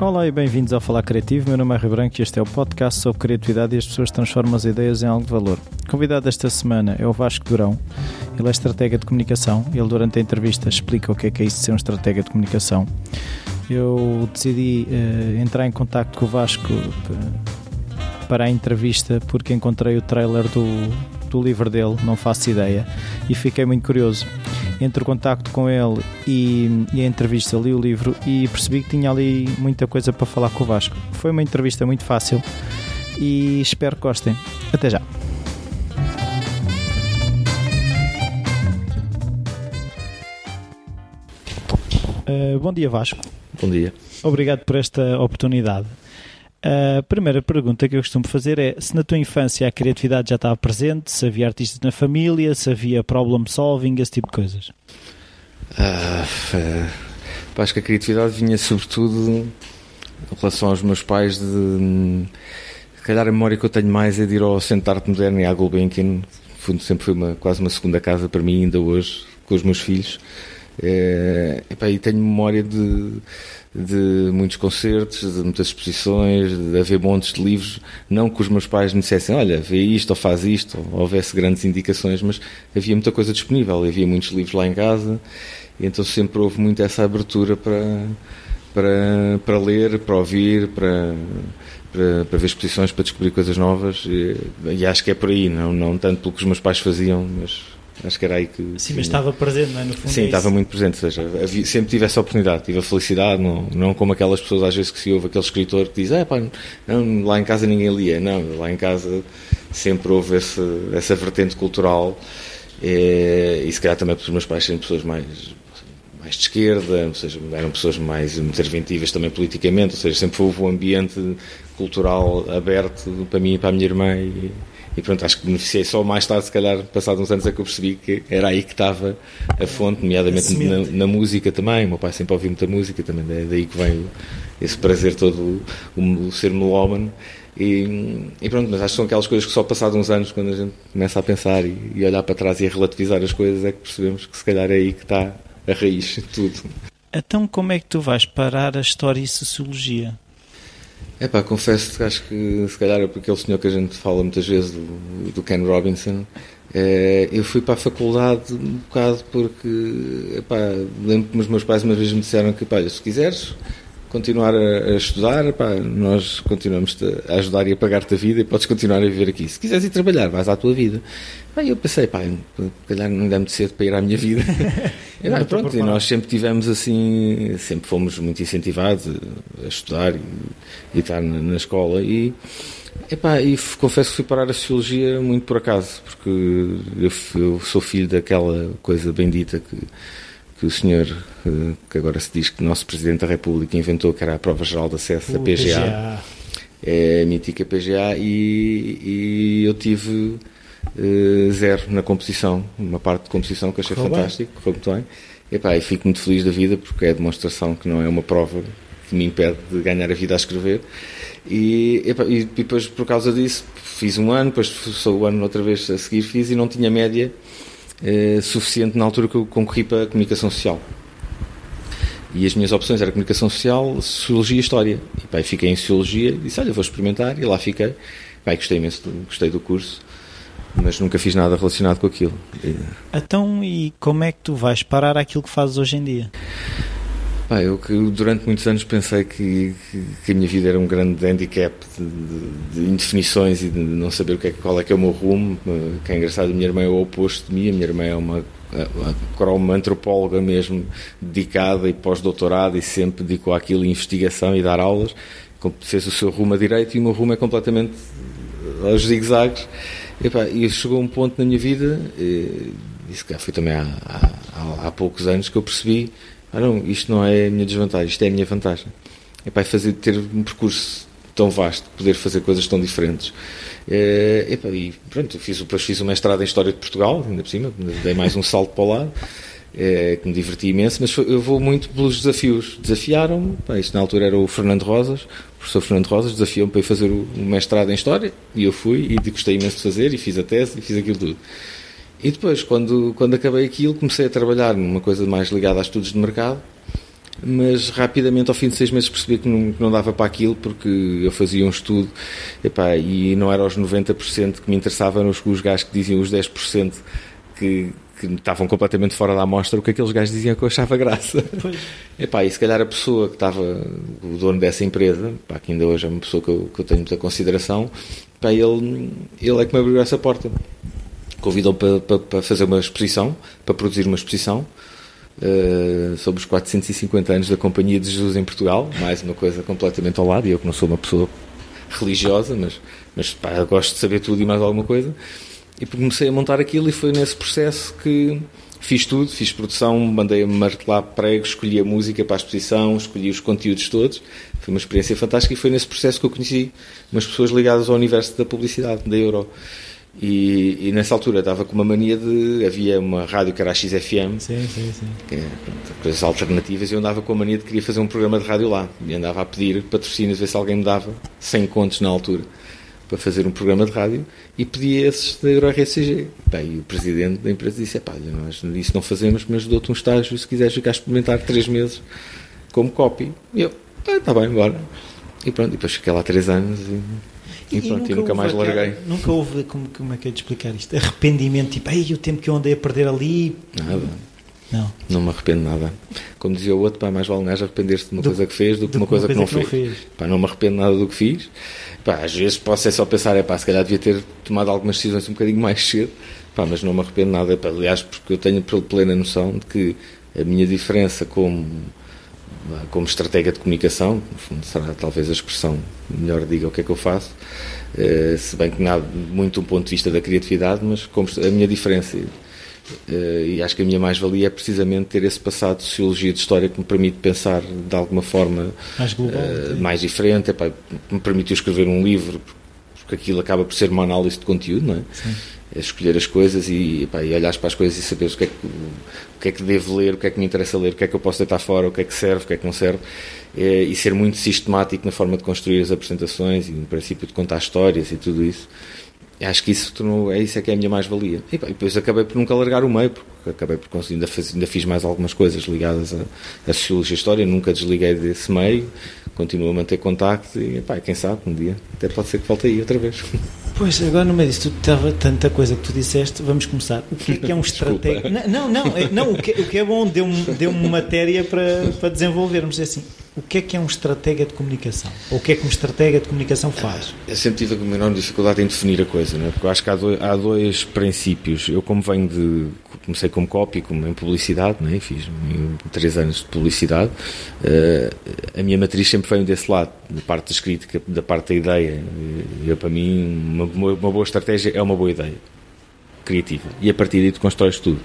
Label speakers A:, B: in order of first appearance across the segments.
A: Olá e bem-vindos ao Falar Criativo. Meu nome é Rio Branco e este é o podcast sobre criatividade e as pessoas transformam as ideias em algo de valor. Convidado desta semana é o Vasco Durão. Ele é estratega de comunicação. Ele, durante a entrevista, explica o que é que é isso de ser um estratega de comunicação. Eu decidi uh, entrar em contato com o Vasco uh, para a entrevista porque encontrei o trailer do, do livro dele, não faço ideia, e fiquei muito curioso entre o contacto com ele e, e, a entrevista, li o livro e percebi que tinha ali muita coisa para falar com o Vasco. Foi uma entrevista muito fácil e espero que gostem. Até já. Uh, bom dia, Vasco.
B: Bom dia.
A: Obrigado por esta oportunidade. A primeira pergunta que eu costumo fazer é se na tua infância a criatividade já estava presente, se havia artistas na família, se havia problem solving, esse tipo de coisas.
B: Ah, acho que a criatividade vinha sobretudo em relação aos meus pais de se calhar a memória que eu tenho mais é de ir ao Centro de Arte Moderna e à Gulbenkian, fundo sempre foi uma, quase uma segunda casa para mim ainda hoje, com os meus filhos. É, e tenho memória de de muitos concertos, de muitas exposições, de haver montes de livros. Não que os meus pais me dissessem, olha, vê isto ou faz isto, ou houvesse grandes indicações, mas havia muita coisa disponível, havia muitos livros lá em casa, e então sempre houve muito essa abertura para, para, para ler, para ouvir, para, para, para ver exposições, para descobrir coisas novas, e, e acho que é por aí, não, não tanto pelo que os meus pais faziam, mas Acho que era aí que.
A: Sim, mas estava presente, não é? No fundo
B: Sim,
A: é
B: estava muito presente. Ou seja, havia, sempre tive essa oportunidade, tive a felicidade, não, não como aquelas pessoas às vezes que se ouve aquele escritor que diz: ah, pá, não, lá em casa ninguém lia. Não, lá em casa sempre houve esse, essa vertente cultural e, e se calhar também porque os meus pais sendo pessoas mais mais de esquerda, ou seja, eram pessoas mais interventivas também politicamente, ou seja, sempre houve um ambiente cultural aberto para mim e para a minha irmã e, e pronto, acho que beneficiei só mais tarde, se calhar, passados uns anos, é que eu percebi que era aí que estava a fonte, nomeadamente na, na, música também. O meu pai sempre ouviu muita música, também é daí que vem esse prazer todo, o, o ser melómano. E, e, pronto, mas acho que são aquelas coisas que só passados uns anos, quando a gente começa a pensar e, e olhar para trás e a relativizar as coisas, é que percebemos que se calhar é aí que está a raiz de tudo.
A: Então, como é que tu vais parar a história e sociologia?
B: É pá, confesso que acho que se calhar é porque aquele senhor que a gente fala muitas vezes, do, do Ken Robinson, é, eu fui para a faculdade um bocado porque, epá, lembro que os meus pais uma vez me disseram que, pá, se quiseres continuar a, estudar, pá, nós continuamos a ajudar e a pagar-te a vida e podes continuar a viver aqui. Se quiseres ir trabalhar, vais à tua vida. Aí eu pensei, pá, calhar não dá muito cedo para ir à minha vida. e, pronto, e nós sempre tivemos assim, sempre fomos muito incentivados a, estudar e, e estar na, na, escola e, epá, e confesso que fui parar a Sociologia muito por acaso, porque eu, eu sou filho daquela coisa bendita que, que o senhor, eh, que agora se diz que o nosso Presidente da República inventou, que era a Prova Geral de Acesso, a PGA. PGA. É a mítica PGA e, e eu tive uh, zero na composição, uma parte de composição que achei correu fantástico, correu muito bem. E, pá, e fico muito feliz da vida porque é a demonstração que não é uma prova que me impede de ganhar a vida a escrever. E, e depois, por causa disso, fiz um ano, depois sou o ano outra vez a seguir fiz e não tinha média eh, suficiente na altura que eu concorri para a comunicação social. E as minhas opções eram comunicação social, sociologia e história. E pá, fiquei em sociologia disse: Olha, vou experimentar. E lá fiquei. Pá, gostei imenso, gostei do curso mas nunca fiz nada relacionado com aquilo.
A: Então, e como é que tu vais parar aquilo que fazes hoje em dia?
B: Pá, eu que durante muitos anos pensei que, que, que, a minha vida era um grande handicap de, de, de, indefinições e de não saber o que é, qual é que é o meu rumo. Que é engraçado, a minha irmã é o oposto de mim, a minha irmã é uma, uma antropóloga mesmo, dedicada e pós-doutorado e sempre dedicou àquilo investigação e dar aulas. Fez o seu rumo a direito e o meu rumo é completamente aos zigue-zagues. E chegou um ponto na minha vida, e, isso foi também há, há, há, poucos anos, que eu percebi: ah, não, isto não é a minha desvantagem, isto é a minha vantagem. Epá, fazer, ter um percurso tão vasto, poder fazer coisas tão diferentes. É, e pronto, fiz, depois fiz o mestrado em História de Portugal, ainda por cima, dei mais um salto para o lado. É, que me diverti imenso, mas eu vou muito pelos desafios. Desafiaram-me, isto na altura era o Fernando Rosas, o professor Fernando Rosas, desafiou-me para ir fazer o, mestrado em História, e eu fui, e gostei imenso de fazer, e fiz a tese, e fiz aquilo tudo. E depois, quando, quando acabei aquilo, comecei a trabalhar numa coisa mais ligada a estudos de mercado, mas rapidamente, ao fim de seis meses, percebi que não, que não dava para aquilo, porque eu fazia um estudo epá, e não era os 90% que me interessavam, os, os gajos que diziam os 10% que, que estavam completamente fora da amostra, o que aqueles gajos diziam que eu achava graça. Pois. Epá, e se calhar a pessoa que estava, o dono dessa empresa, epá, que ainda hoje é uma pessoa que eu, que eu tenho muita consideração, epá, ele, ele é que me abriu essa porta. Convidou para, para, para fazer uma exposição, para produzir uma exposição, Uh, sobre os 450 anos da Companhia de Jesus em Portugal, mais uma coisa completamente ao lado, e eu que não sou uma pessoa religiosa, mas, mas pá, gosto de saber tudo e mais alguma coisa. E comecei a montar aquilo e foi nesse processo que fiz tudo, fiz produção, mandei a martelar pregos, escolhi a música para a exposição, escolhi os conteúdos todos. Foi uma experiência fantástica e foi nesse processo que eu conheci umas pessoas ligadas ao universo da publicidade, da Euro. E, e, nessa altura estava com uma mania de. Havia uma rádio que era a XFM,
A: sim, sim, sim.
B: Que, é, pronto, coisas alternativas, e eu andava com a mania de queria fazer um programa de rádio lá. E andava a pedir patrocínios, ver se alguém me dava 100 contos na altura para fazer um programa de rádio e pedi esses da EuroRCG. Bem, e o presidente da empresa disse: pá, nós isso não fazemos, mas dou-te um estágio se quiseres ficar a experimentar três meses como copy. E eu, ah, está bem, bora. E pronto, depois fiquei lá três anos e, e, pronto, e nunca, e nunca mais larguei.
A: Nunca houve, como, como é que é de explicar isto? Arrependimento, tipo, ei, o tempo que eu andei a perder ali.
B: Nada. Não. Não me arrependo nada. Como dizia o outro, pá, mais vale um gajo arrepender-se de uma do, coisa que fez do que de uma coisa, coisa, que não, que fez. não fez. Pá, não me arrependo nada do que fiz. Pá, às vezes posso é só pensar, é pá, se calhar devia ter tomado algumas decisões um bocadinho mais cedo, pá, mas não me arrependo nada. Pá, aliás, porque eu tenho plena noção de que a minha diferença como, como estratégia de comunicação, no fundo será talvez a expressão melhor diga o que é que eu faço, eh, se bem que nada muito um ponto de vista da criatividade, mas como a minha diferença. Uh, e acho que a minha mais-valia é precisamente ter esse passado de sociologia de história que me permite pensar de alguma forma
A: mais, global,
B: uh, mais diferente, epá, me permitiu escrever um livro, porque aquilo acaba por ser uma análise de conteúdo, não é? Sim. É escolher as coisas e, epá, e olhar para as coisas e saber o que, é que, o que é que devo ler, o que é que me interessa ler, o que é que eu posso deitar fora, o que é que serve, o que é que não serve, é, e ser muito sistemático na forma de construir as apresentações e no princípio de contar histórias e tudo isso acho que isso tornou, é isso é que é a minha mais-valia. E, depois acabei por nunca largar o meio, porque acabei por conseguir, ainda, faz, ainda fiz mais algumas coisas ligadas à, sociologia e história, nunca desliguei desse meio, continuo a manter contacto e, pá, quem sabe, um dia até pode ser que volte aí outra vez.
A: Pois, agora no meio disso, estava tanta coisa que tu disseste, vamos começar. O que é que é um estratégia? não, não, é, não, o que, o que é bom, deu-me deu matéria para, para desenvolvermos. É assim, o que é que é um estratega de comunicação? Ou o que é que um estratega de comunicação faz?
B: Eu sempre tive uma enorme dificuldade em definir a coisa, não é? porque eu acho que há dois, há dois princípios. Eu, como venho de. comecei como copy, como em publicidade, não é? fiz três anos de publicidade, uh, a minha matriz sempre veio desse lado, da parte da escrita, da parte da ideia. Eu, para mim, uma, uma boa estratégia é uma boa ideia criativa. E a partir daí tu constróis tudo.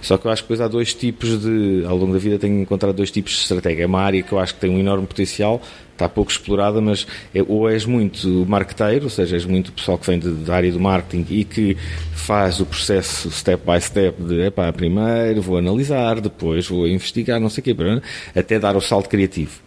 B: Só que eu acho que depois há dois tipos de. Ao longo da vida tenho encontrado dois tipos de estratégia. É uma área que eu acho que tem um enorme potencial, está pouco explorada, mas é, ou és muito marketeiro, ou seja, és muito pessoal que vem de, da área do marketing e que faz o processo step by step de epá, primeiro vou analisar, depois vou investigar, não sei o quê, até dar o salto criativo.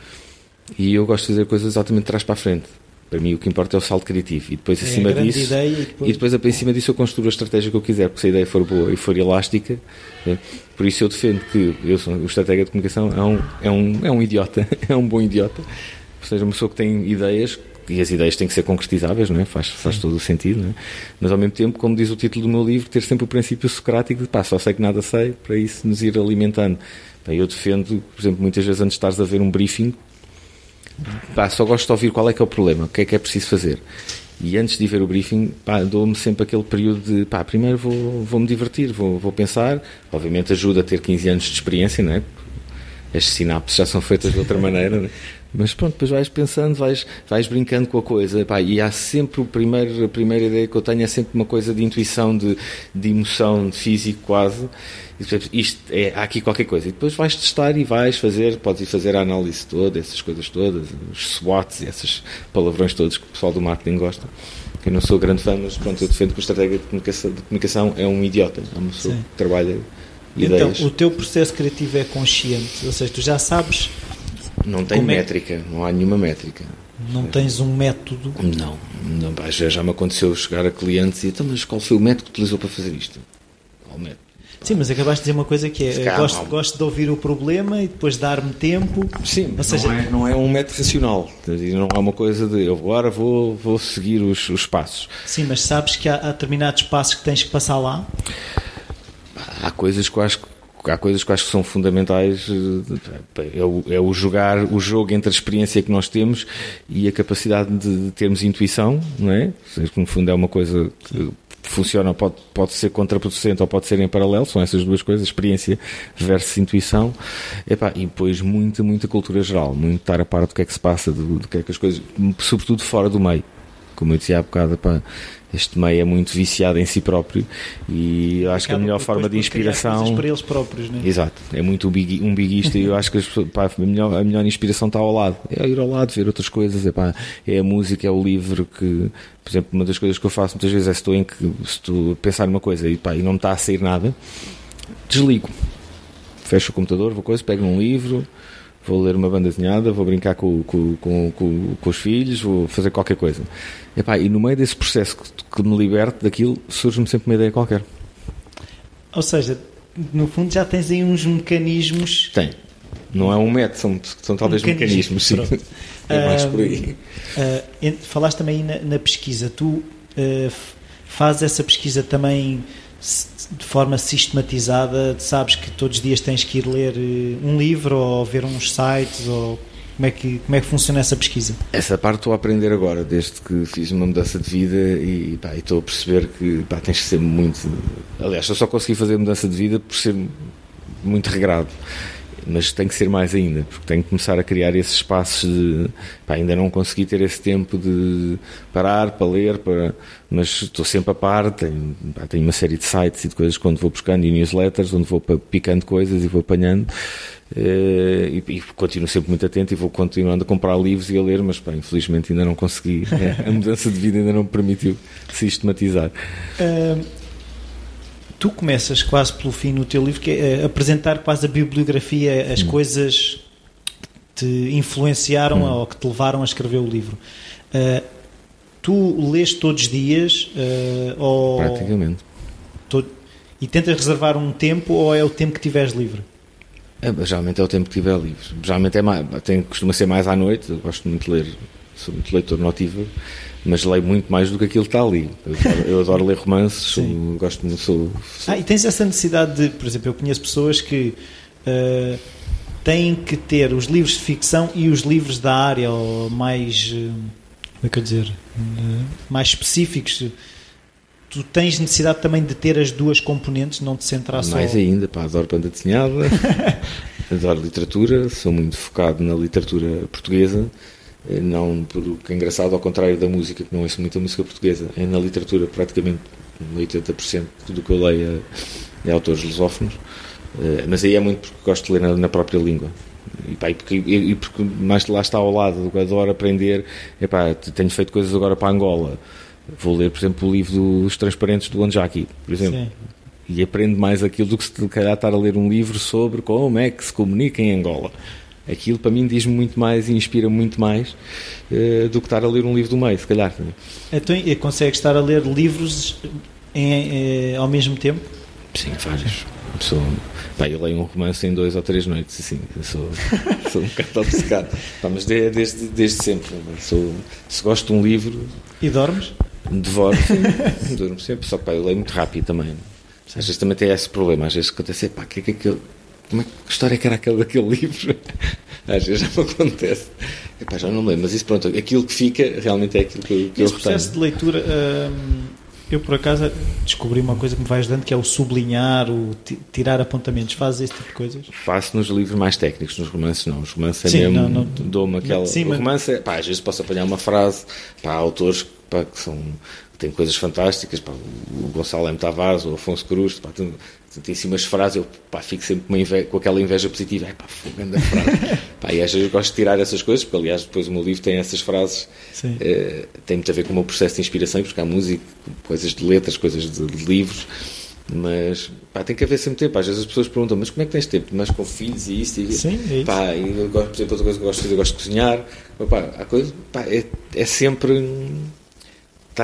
B: E eu gosto de fazer coisas exatamente de trás para a frente. Para mim o que importa é o salto criativo. E depois, é acima disso.
A: E depois...
B: e depois, em cima disso, eu construo a estratégia que eu quiser, porque se a ideia for boa e for elástica, né? por isso eu defendo que eu sou, o estratégia de comunicação é um, é, um, é um idiota, é um bom idiota. Ou seja, uma pessoa que tem ideias, e as ideias têm que ser concretizáveis, não é? faz, faz todo o sentido, é? mas ao mesmo tempo, como diz o título do meu livro, ter sempre o princípio socrático de pá, só sei que nada sei, para isso nos ir alimentando. Eu defendo, por exemplo, muitas vezes antes de estares a ver um briefing, pá, só gosto de ouvir qual é que é o problema, o que é que é preciso fazer. E antes de ver o briefing, dou-me sempre aquele período de, pá, primeiro vou, vou me divertir, vou, vou pensar. Obviamente ajuda a ter 15 anos de experiência, não é? As sinapses já são feitas de outra maneira, é? Mas pronto, depois vais pensando, vais, vais brincando com a coisa, pá, e há sempre o primeiro, a primeira ideia que eu tenho é sempre uma coisa de intuição, de, de emoção, de físico quase, isto é, há aqui qualquer coisa. E depois vais testar e vais fazer, podes ir fazer a análise toda, essas coisas todas, os SWOTs e esses palavrões todos que o pessoal do marketing gosta. Eu não sou grande fã, mas pronto, eu defendo que o estratégia de comunicação, de comunicação é um idiota, é uma pessoa Sim. que trabalha ideias.
A: Então, o teu processo criativo é consciente, ou seja, tu já sabes.
B: Não tem é métrica, é... não há nenhuma métrica.
A: Não tens um método?
B: Não, não já, já me aconteceu chegar a clientes e então, mas qual foi o método que utilizou para fazer isto? Qual método?
A: Sim, mas acabaste de dizer uma coisa que é gosto, gosto de ouvir o problema e depois dar-me tempo.
B: Sim, Ou seja, não, é, não é um método racional. Não é uma coisa de eu agora vou, vou seguir os, os passos.
A: Sim, mas sabes que há, há determinados passos que tens que passar lá?
B: Há coisas que eu acho que há coisas que acho que são fundamentais eh, é o, é o, jogar o jogo entre a experiência que nós temos e a capacidade de termos intuição não é? Que no fundo é uma coisa que funciona pode pode ser contraproducente ou pode ser em paralelo são essas duas coisas experiência versus intuição. Epá, e depois muita muita cultura geral muito estar a par do que é que se passa do, do que é que as coisas sobretudo fora do meio. Como eu dizia há bocado epá, este meio é muito viciado em si próprio e eu acho que a melhor forma de inspiração
A: para eles próprios, né?
B: exato, é muito um, big, um biguista e eu acho que as, pá, a, melhor, a melhor inspiração está ao lado. É ir ao lado, ver outras coisas é, pá, é a música, é o livro que, por exemplo, uma das coisas que eu faço muitas vezes é se estou, em que, se estou a pensar numa coisa e, pá, e não me está a sair nada desligo. Fecho o computador, vou coisa, pego num livro vou ler uma banda desenhada, vou brincar com, com, com, com, os filhos, vou fazer qualquer coisa. Epá, e no meio desse processo que, que me liberte daquilo, surge-me sempre uma ideia qualquer.
A: Ou seja, no fundo já tens aí uns mecanismos.
B: Tem. Não é um método, são, são talvez mecanismos, sim. é mais por aí.
A: Uh, falaste também na, na pesquisa. Tu uh, fazes essa pesquisa também de forma sistematizada, sabes que todos os dias tens que ir ler eh, um livro ou ver uns sites ou como é que, como é que funciona essa pesquisa?
B: Essa parte estou a aprender agora, desde que fiz uma mudança de vida e, estou a perceber que pá, tens que ser muito. Aliás, eu só consegui fazer mudança de vida por ser muito regrado mas tem que ser mais ainda, porque tenho que começar a criar esses espaços de. Pá, ainda não consegui ter esse tempo de parar para ler, para, mas estou sempre a par. Tenho, pá, tenho uma série de sites e de coisas quando vou buscando e newsletters, onde vou picando coisas e vou apanhando. Uh, e, e, continuo sempre muito atento e vou continuando a comprar livros e a ler, mas pá, infelizmente ainda não consegui. a mudança de vida ainda não me permitiu sistematizar.
A: Uh, tu começas quase pelo fim no teu livro, que é apresentar quase a bibliografia, as hum. coisas que te influenciaram hum. ou que te levaram a escrever o livro. Uh, tu lês todos os dias? Uh, ou
B: Praticamente.
A: To e tentas reservar um tempo ou é o tempo que tiveres livre?
B: É, geralmente é o tempo que tiver livre. Geralmente é mais, tem, costuma ser mais à noite, eu gosto muito de ler, sou muito leitor notívago mas leio muito mais do que aquilo que está ali. Eu adoro, eu adoro ler romances, sou, gosto muito. Sou,
A: sou... Ah, e tens essa necessidade de, por exemplo, eu conheço pessoas que uh, têm que ter os livros de ficção e os livros da área, ou mais. Uh, como é que eu dizer? Uh, mais específicos. Tu tens necessidade também de ter as duas componentes, não te centrar só.
B: Mais ainda, pá, adoro banda desenhada, adoro literatura, sou muito focado na literatura portuguesa eh, não porque é engraçado, ao contrário da música, que não ouço muita música portuguesa, é na literatura praticamente 80% do que eu leio é, é autores lusófonos, eh, mas aí é muito porque gosto de ler na, na própria língua. E, pá, e, porque, e, porque, mais lá está ao lado do que adoro aprender, epá, tenho feito coisas agora para Angola. Vou ler, por exemplo, o livro dos Transparentes do Anjaki, por exemplo. Sim. E aprendo mais aquilo do que se calhar estar a ler um livro sobre como é que se comunica em Angola aquilo para mim diz-me muito mais e inspira muito mais uh, do que estar a ler um livro do meio, se calhar.
A: Então, consegues estar a ler livros em, em, ao mesmo tempo?
B: Sim, vários. Sou, pá, eu leio um romance em dois ou três noites, assim, sou, sou um bocado obcecado. Pá, mas desde, desde, desde sempre. Sou, se gosto de um livro.
A: E dormes?
B: Devoro, sim. Durmo sempre, só que eu leio muito rápido também. Às vezes também tem esse problema, às vezes acontece, pá, que é que aquilo como é que história que era aquela daquele livro? Às vezes já me acontece. Epá, já não lembro, mas isso pronto, aquilo que fica realmente é aquilo que, eu, que
A: Esse eu processo de leitura, hum, eu por acaso descobri uma coisa que me vai ajudando que é o sublinhar, o tirar apontamentos. Fazes esse tipo de coisas?
B: Faço nos livros mais técnicos, nos romances não. Os romances é sim, mesmo, não, não, dou-me aquela. Sim, o romance, é, pá, às vezes posso apanhar uma frase, pá, autores pá, que são tem coisas fantásticas, pá, o Gonçalo M. Tavares, o Afonso Cruz, pá, tem, tem assim umas frases, eu pá, fico sempre com, inveja, com aquela inveja positiva, é pá, fogando a frase. pá, e às vezes gosto de tirar essas coisas, porque aliás depois o meu livro tem essas frases, eh, tem muito a ver com o meu processo de inspiração, porque há música, coisas de letras, coisas de, de livros, mas pá, tem que haver sempre tempo. Às vezes as pessoas perguntam, mas como é que tens tempo? Mas com filhos e isto e isso.
A: Sim, é isso.
B: Pá, e eu gosto, por exemplo, outra coisa que eu gosto de fazer, eu gosto de cozinhar. Pá, a coisa, pá, é, é sempre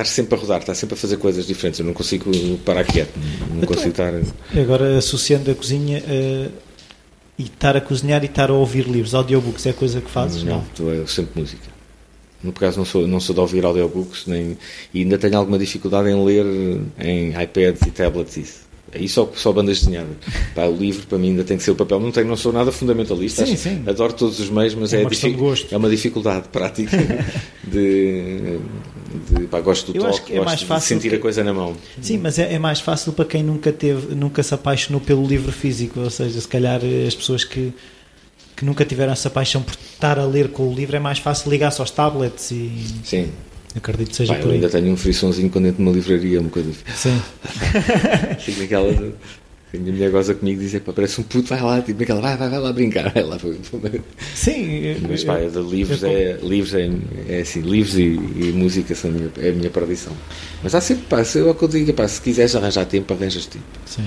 B: estar sempre a rodar, estar sempre a fazer coisas diferentes. Eu não consigo parar quieto, não então, consigo estar.
A: Agora, associando a cozinha. Uh, e estar a cozinhar e estar a ouvir livros, audiobooks, é coisa que fazes?
B: Não, não? é sempre música. No caso, não sou, não sou de ouvir audiobooks nem, e ainda tenho alguma dificuldade em ler em iPads e tablets. Isso. Aí só, só bandas desenhadas. Pá, o livro para mim ainda tem que ser o papel. Não, tenho, não sou nada fundamentalista.
A: Sim, sim.
B: Adoro todos os meios, mas é,
A: é, de
B: é uma dificuldade prática de, de pá, gosto do Eu toque, é gosto de sentir que... a coisa na mão.
A: Sim, mas é, é, mais fácil para quem nunca teve, nunca se apaixonou pelo livro físico. Ou seja, se calhar as pessoas que que nunca tiveram essa paixão por estar a ler com o livro, é mais fácil ligar-se aos tablets e.
B: Sim.
A: Acredito que seja
B: Pai, por Eu ainda tenho um frissonzinho quando entro numa livraria, uma coisa
A: assim. Sim.
B: Fico naquela. De... A minha mulher goza comigo e diz: parece um puto, vai lá, tipo aquela, vai, vai, vai lá brincar, vai lá.
A: Sim,
B: mas pá, eu, de livros, eu, é, livros é, é assim, livros e, e música são a minha, é a minha perdição. Mas há sempre, pá, se, eu, eu digo, pá, se quiseres arranjar tempo, arranjas tempo.
A: Sim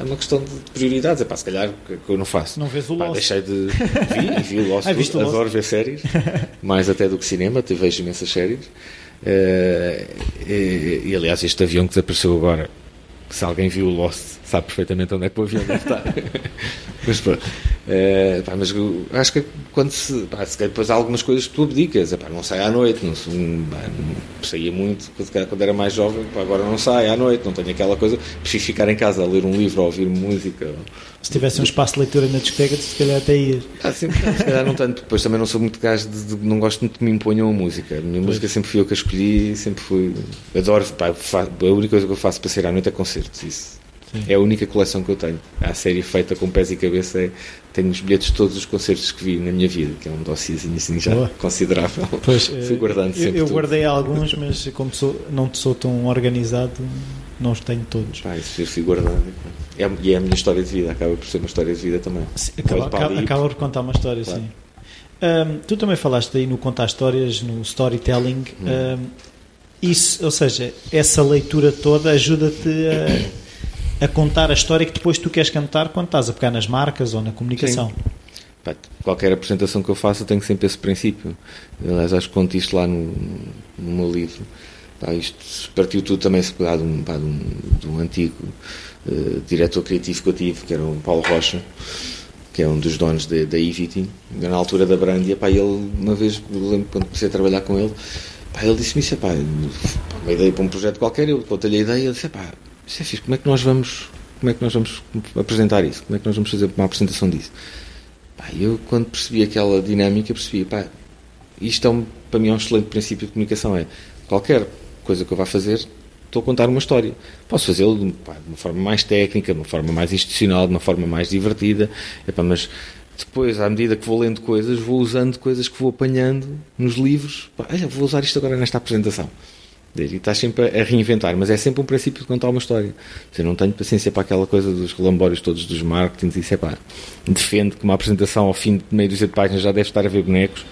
B: é uma questão de prioridades. É pá, se calhar que eu não faço.
A: Não vês o Lost.
B: deixei de. Vi, vi o Lost. ah, adoro Lost? ver séries, mais até do que cinema. Te vejo imensas séries. E, e, aliás, este avião que desapareceu agora, se alguém viu o Lost, sabe perfeitamente onde é que o avião deve estar. mas pronto. Pá, mas acho que quando se. Pá, se depois há algumas coisas que tu abdicas. Pá, não sai à noite, não, pá, não saía muito quando era mais jovem, pá, agora não sai à noite, não tenho aquela coisa. Prefiro ficar em casa a ler um livro ou ouvir música.
A: Se tivesse um espaço de leitura na discoteca, se calhar até ias.
B: Ah, sim, se calhar não tanto. Depois também não sou muito gajo de, de, não gosto muito que me imponham a música. A minha pois. música sempre fui eu que a escolhi, sempre fui. Adoro, pá, a única coisa que eu faço para sair à noite é concertos. Isso Sim. É a única coleção que eu tenho. A série feita com pés e cabeça é, tenho os bilhetes de todos os concertos que vi na minha vida, que é um dossiêzinho assim já Boa. considerável.
A: Pois,
B: Fui guardando sempre.
A: Eu, eu guardei alguns, mas como sou, não sou tão organizado, não os tenho todos.
B: Pá, isso eu fui guardando. É, e é a minha história de vida, acaba por ser uma história de vida também.
A: Sim, acaba, acaba, acaba, por contar uma história, claro. sim. Um, tu também falaste aí no contar histórias, no storytelling. Hum. Um, isso, ou seja, essa leitura toda ajuda-te a a contar a história que depois tu queres cantar quando estás a pegar nas marcas ou na comunicação.
B: Pá, qualquer apresentação que eu faça tem sempre esse princípio. Aliás, acho que conto isto lá no, no meu livro. Pá, isto partiu tudo também se pegar de um, de um, de um antigo uh, diretor criativo que eu tive, que era o Paulo Rocha, que é um dos donos da Ivity, na altura da Brandia. Pá, ele, uma vez, lembro quando comecei a trabalhar com ele, pá, ele disse-me isso, pá, uma ideia para um projeto qualquer, eu contei-lhe a ideia, ele disse, pá, é fixe, como é que nós vamos como é que nós vamos apresentar isso? Como é que nós vamos fazer uma apresentação disso? Pá, eu quando percebi aquela dinâmica percebi, pá, isto é um, para mim é um excelente princípio de comunicação, é qualquer coisa que eu vá fazer, estou a contar uma história. Posso fazê-lo de, de, uma forma mais técnica, de uma forma mais institucional, de uma forma mais divertida, mas depois, à medida que vou lendo coisas, vou usando coisas que vou apanhando nos livros. Pá, olha, vou usar isto agora nesta apresentação. E estás sempre a reinventar, mas é sempre um princípio de contar uma história. Eu não tenho paciência para aquela coisa dos relambórios todos dos marketings. Isso é pá, defende que uma apresentação ao fim de meio dúzia de páginas já deve estar a ver bonecos.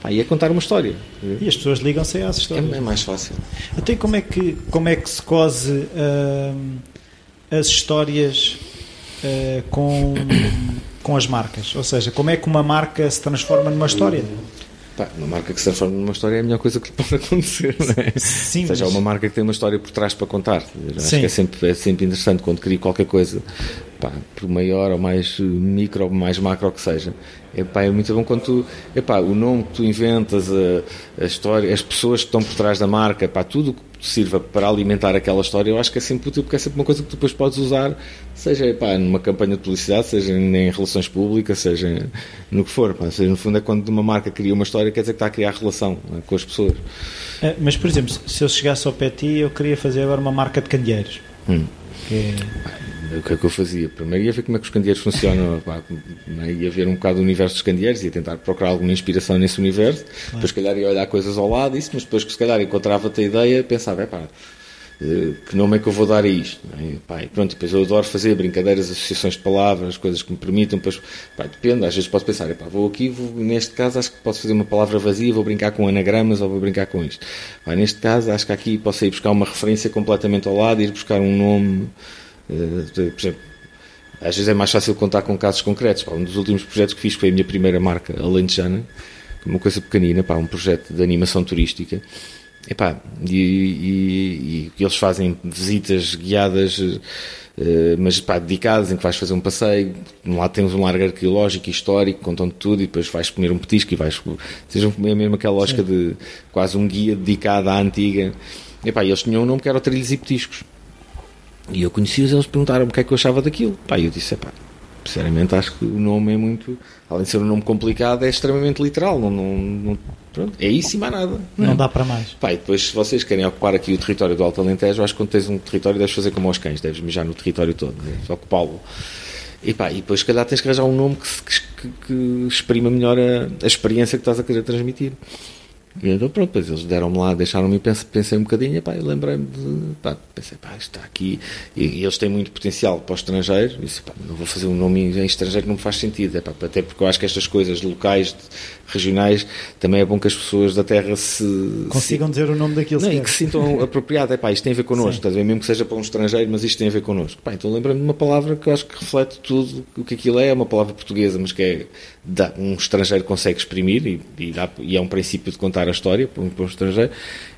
B: Pá, e é contar uma história.
A: E as pessoas ligam-se às histórias.
B: É, é, mais fácil.
A: Até como é que, como é que se cose uh, as histórias uh, com, com as marcas? Ou seja, como é que uma marca se transforma numa história?
B: Pá, uma marca que se transforma numa história é a melhor coisa que lhe pode acontecer, não é?
A: Sim,
B: Ou seja,
A: mas...
B: uma marca que tem uma história por trás para contar. Acho que é sempre, é sempre interessante quando cria qualquer coisa, pá, por maior ou mais micro ou mais macro que seja. Epá, é muito bom quando tu, epá, o nome que tu inventas, a, a história, as pessoas que estão por trás da marca, epá, tudo sirva para alimentar aquela história, eu acho que é sempre útil porque é sempre uma coisa que tu depois podes usar, seja epá, numa campanha de publicidade, seja em relações públicas, seja no que for. Pá. Seja, no fundo é quando uma marca cria uma história, quer dizer que está a criar relação é, com as pessoas.
A: É, mas, por exemplo, se eu chegasse ao pé de ti, eu queria fazer agora uma marca de candeeiros.
B: Hum. Que... O que é que eu fazia? Primeiro ia ver como é que os candeeiros funcionam, pá, né? ia ver um bocado o universo dos candeeiros, ia tentar procurar alguma inspiração nesse universo, claro. depois se calhar ia olhar coisas ao lado, isso, mas depois que se calhar encontrava-te a ideia, pensava, é pá, eh, que nome é que eu vou dar a isto? É? Pá, pronto, depois eu adoro fazer brincadeiras, associações de palavras, coisas que me permitam, depois, pá, depende, às vezes posso pensar, pá, vou aqui, vou, neste caso acho que posso fazer uma palavra vazia, vou brincar com anagramas ou vou brincar com isto. Pá, neste caso acho que aqui posso ir buscar uma referência completamente ao lado, ir buscar um nome por exemplo, às vezes é mais fácil contar com casos concretos. um dos últimos projetos que fiz foi a minha primeira marca, Alentejana, uma coisa pequenina, pá, um projeto de animação turística. Epá, e, e, e eles fazem visitas guiadas, eh, mas pá, dedicadas, em que vais fazer um passeio. Lá temos um largo arqueológico e histórico, contam-te tudo, e depois vais comer um petisco e vais. Seja é mesmo aquela lógica Sim. de quase um guia dedicado à antiga. Epá, e eles tinham um nome que era o Trilhos e Petiscos. E eu conheci-os, eles perguntaram-me o que é que eu achava daquilo. Pá, eu disse: epá, sinceramente acho que o nome é muito, além de ser um nome complicado, é extremamente literal. Não, não, não pronto, é isso e mais nada.
A: Não, não dá para mais.
B: Pá, e depois, se vocês querem ocupar aqui o território do Alto Alentejo, acho que quando tens um território deves fazer como aos cães, deves mijar no território todo, né? ocupá-lo. E, pá, e depois, se calhar, tens que arranjar um nome que, que, que exprima melhor a, a experiência que estás a querer transmitir. E então pronto, depois eles deram-me lá, deixaram-me pensei, pensei um bocadinho, pá, eu lembrei-me de, pá, pensei, pá, está aqui, e, e, eles têm muito potencial para o estrangeiro, e disse, pá, não vou fazer um nome em estrangeiro não me faz sentido, é, pá, até porque eu acho que estas coisas locais, regionais, também é bom que as pessoas da terra se...
A: Consigam
B: se,
A: dizer o nome daquilo.
B: Não, e que se sintam apropriados, é pá, isto tem a ver connosco, estás a ver, mesmo que seja para um estrangeiro, mas isto tem a ver connosco. Pá, então lembrei-me de uma palavra que eu acho que reflete tudo o que aquilo é, é uma palavra portuguesa, mas que é, um estrangeiro consegue exprimir, e, e, dá, e é um princípio de contar a história, para um, para um estrangeiro,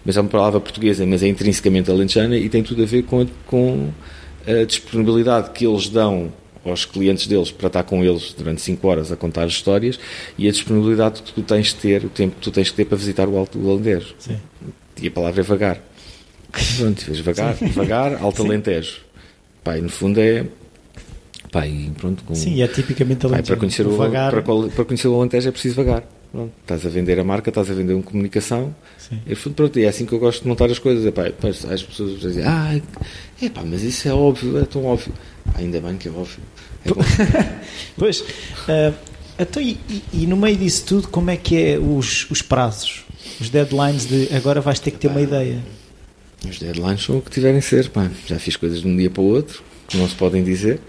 B: mas é uma palavra portuguesa, mas é intrinsecamente alentejana e tem tudo a ver com com a disponibilidade que eles dão aos clientes deles para estar com eles durante 5 horas a contar histórias e a disponibilidade que tu tens de ter, o tempo que tu tens de ter para visitar o Alto Alentejo. Sim. E a palavra é vagar. Pronto, vagar, vagar, Alto Sim. Alentejo. Pá, no fundo é. Pá, pronto, com,
A: Sim, é tipicamente Alentejo.
B: Pá, para, conhecer o, vagar... para, para conhecer o Alentejo é preciso vagar. Pronto, estás a vender a marca, estás a vender uma comunicação. Sim. E, pronto, é assim que eu gosto de montar as coisas. Epá, as pessoas dizem, ah, epá, mas isso é óbvio, é tão óbvio. Ainda bem que é óbvio.
A: É pois, uh, então, e, e, no meio disso tudo, como é que é os, os prazos? Os deadlines de agora vais ter que ter uma ideia?
B: Os deadlines são o que tiverem a ser. Pá. Já fiz coisas de um dia para o outro que não se podem dizer.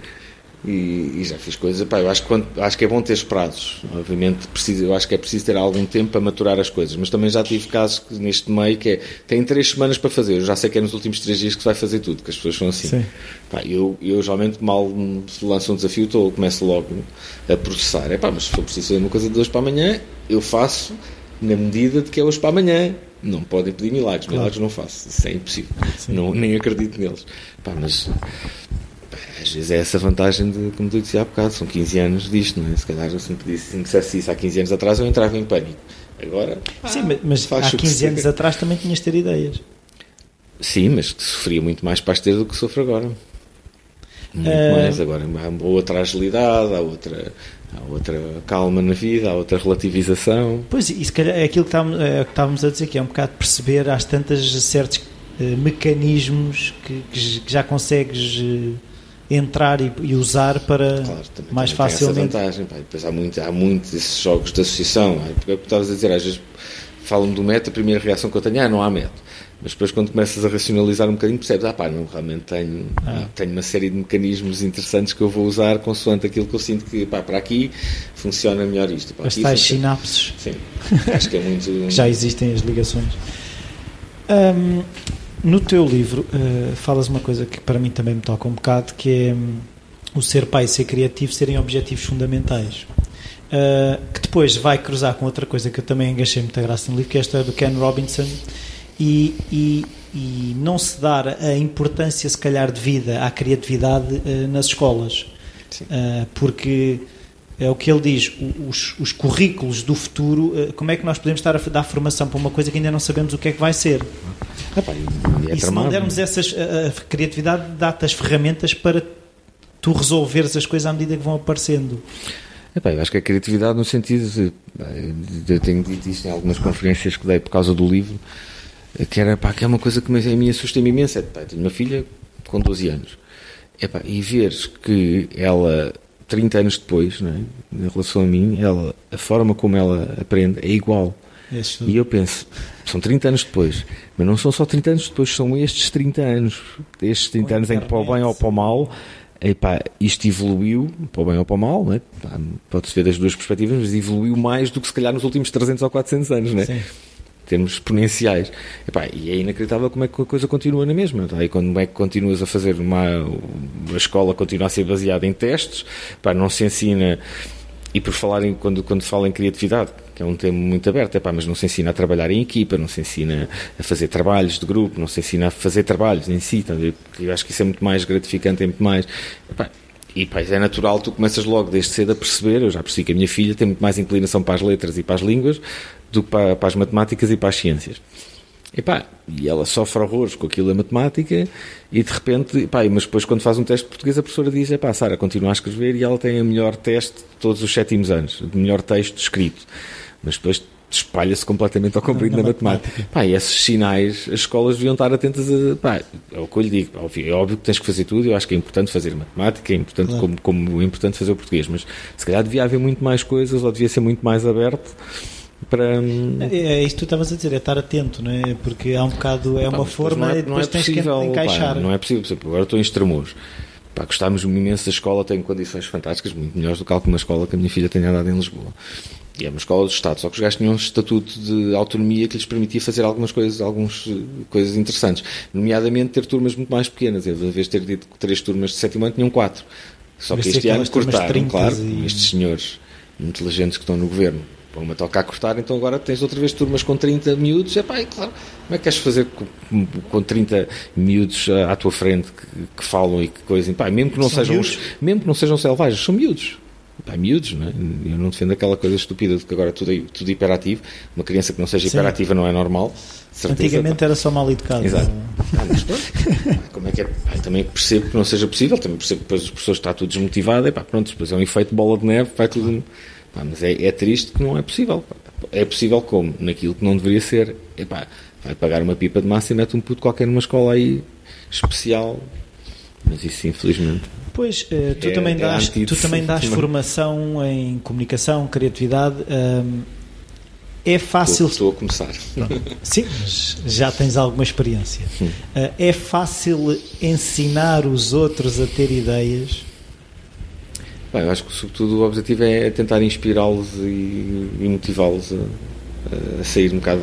B: E, e, já fiz coisas. Pá, eu acho que, quando, acho que é bom ter prazos. Obviamente, preciso, eu acho que é preciso ter algum tempo para maturar as coisas. Mas também já tive casos que, neste meio que é tem três semanas para fazer. Eu já sei que é nos últimos três dias que se vai fazer tudo, que as pessoas são assim. Pá, eu, eu geralmente mal lanço um desafio, estou, começo logo a processar. É pá, mas se for preciso fazer uma coisa de hoje para amanhã, eu faço na medida de que é hoje para amanhã. Não podem pedir milagres, claro. milagres não faço, isso é impossível. Não, nem acredito neles. Pá, mas às vezes é essa vantagem de, como tu disse há bocado, são 15 anos disto, não é? Se calhar se me, pedisse, se me dissesse isso há 15 anos atrás eu entrava em pânico. Agora.
A: Sim, ah, mas há 15 anos atrás também tinhas ter ideias.
B: Sim, mas que sofria muito mais para as ter do que sofro agora. Muito uh... mais. Agora há outra agilidade, há outra, há outra calma na vida, há outra relativização.
A: Pois, e se calhar é aquilo que estávamos, é, que estávamos a dizer, que é um bocado perceber às tantas certos uh, mecanismos que, que, já consegues. Uh, entrar e, e usar para claro, também, mais também facilmente.
B: Tem essa vantagem, pá. Depois há muito, há muito desses jogos de associação. Porque é o que estavas a dizer, às vezes falam do método, a primeira reação que eu tenho é ah, não há método. Mas depois quando começas a racionalizar um bocadinho percebes, ah pá, não, realmente tenho, ah. tenho uma série de mecanismos interessantes que eu vou usar consoante aquilo que eu sinto que, pá, para aqui funciona melhor isto.
A: Para as tais sinapses.
B: Sim, acho que é muito...
A: Já existem as ligações. Um, no teu livro uh, falas uma coisa que para mim também me toca um bocado, que é um, o ser pai e ser criativo serem objetivos fundamentais. Uh, que depois vai cruzar com outra coisa que eu também enganchei muita graça no livro, que é esta do Ken Robinson, e, e, e, não se dar a importância, se calhar, de vida à criatividade uh, nas escolas. porque é o que ele diz, os, os currículos do futuro, como é que nós podemos estar a dar formação para uma coisa que ainda não sabemos o que é que vai ser?
B: Epá,
A: e, é e se não dermos essas, a, a criatividade, dá-te as ferramentas para tu resolveres as coisas à medida que vão aparecendo.
B: Epá, eu acho que a criatividade no sentido de, eu tenho dito isto em algumas conferências que dei por causa do livro, que era pá, que é uma coisa que a mim assusta-me imenso. É, pá, tenho uma filha com 12 anos. Epá, e veres que ela, 30 anos depois, não é, em relação a mim, ela, a forma como ela aprende é igual. E eu penso, são 30 anos depois, mas não são só 30 anos depois, são estes 30 anos, estes 30 Com anos em que para o bem ou para o mal, epá, isto evoluiu, para o bem ou para o mal, é? pode-se ver das duas perspectivas, mas evoluiu mais do que se calhar nos últimos 300 ou 400 anos, não é? Sim termos exponenciais. Epá, e é inacreditável como é que a coisa continua na mesma. Tá? E quando é que continuas a fazer uma. A escola continua a ser baseada em testes, epá, não se ensina e por falar em, quando, quando falo em criatividade, que é um tema muito aberto, é pá, mas não se ensina a trabalhar em equipa, não se ensina a fazer trabalhos de grupo, não se ensina a fazer trabalhos em si, tá, eu acho que isso é muito mais gratificante, é muito mais. Epá, e pá, é natural, tu começas logo desde cedo a perceber, eu já percebi que a minha filha tem muito mais inclinação para as letras e para as línguas do que para, para as matemáticas e para as ciências. Epá, e ela sofre horrores com aquilo da matemática e de repente, epá, mas depois quando faz um teste de português a professora diz, epá, Sara, continua a escrever e ela tem o melhor teste de todos os sétimos anos, o melhor texto escrito. Mas depois espalha-se completamente ao comprido na, na matemática. matemática. Pá, e esses sinais, as escolas deviam estar atentas a. Pá, é o que eu lhe digo. É óbvio que tens que fazer tudo. Eu acho que é importante fazer matemática, é importante claro. como, como é importante fazer o português. Mas se calhar devia haver muito mais coisas, ou devia ser muito mais aberto para.
A: É, é que tu estavas a dizer, é estar atento, não é? Porque há um bocado, é uma forma
B: não
A: é, não
B: é possível,
A: tens que encaixar.
B: Pá, não é possível, por exemplo, agora estou em Estremoz. Pá, gostámos imenso da escola, tenho condições fantásticas, muito melhores do que alguma escola que a minha filha tenha dado em Lisboa. E é uma escola do Estado, só que os gajos tinham um estatuto de autonomia que lhes permitia fazer algumas coisas, algumas eh, coisas interessantes. Nomeadamente ter turmas muito mais pequenas. Em vez de ter dito três turmas de sétimo ano, tinham quatro. Só que este ano cortaram, claro, e... estes senhores inteligentes que estão no governo Pô-me a tocar a cortar, então agora tens outra vez turmas com 30 miúdos. É pá, é claro, como é que queres fazer com, com 30 miúdos à tua frente que, que falam e que coisem? Pá, mesmo que não são sejam, mesmo que não sejam selvagens, são miúdos. Pá, miúdos, não é? Eu não defendo aquela coisa estúpida de que agora tudo é, tudo hiperativo. Uma criança que não seja Sim. hiperativa não é normal.
A: Antigamente era só mal educado.
B: Exato. Ah, mas, como é que é? Pá, também percebo que não seja possível, também percebo que depois as pessoas estão tudo desmotivado, e pá, pronto, depois é um efeito bola de neve, vai tudo. Pá, mas é, é, triste que não é possível. É possível como? Naquilo que não deveria ser. Epá, vai pagar uma pipa de massa e mete um puto qualquer numa escola aí especial. Mas isso, infelizmente.
A: Pois, uh, tu, é, também é dás, tu também dás formação em comunicação, criatividade. Um, é fácil.
B: Estou, estou a começar.
A: Sim, mas já tens alguma experiência. Uh, é fácil ensinar os outros a ter ideias
B: Bem, eu acho que, sobretudo, o objetivo é tentar inspirá-los e, e motivá-los a, a, sair um bocado.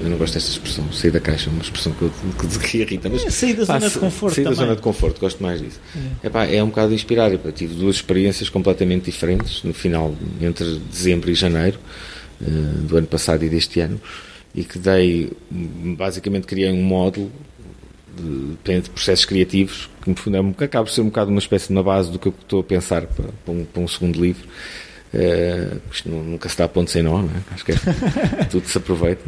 B: Eu não gosto desta expressão, sair da caixa, uma expressão que, eu, que, que irrita. Mas,
A: é, sair da pá, zona de conforto.
B: Sair
A: também.
B: da zona de conforto, gosto mais disso. É, pá, é um bocado inspirar. Eu tive duas experiências completamente diferentes no final, entre dezembro e janeiro uh, do ano passado e deste ano, e que dei, basicamente, criei um módulo de, de processos criativos, que no fundo é um, acaba por ser um bocado uma espécie de uma base do que eu estou a pensar para, para, um, para um, segundo livro. Uh, isto nunca se dá ponto sem nó, não é? acho que é, tudo se aproveita.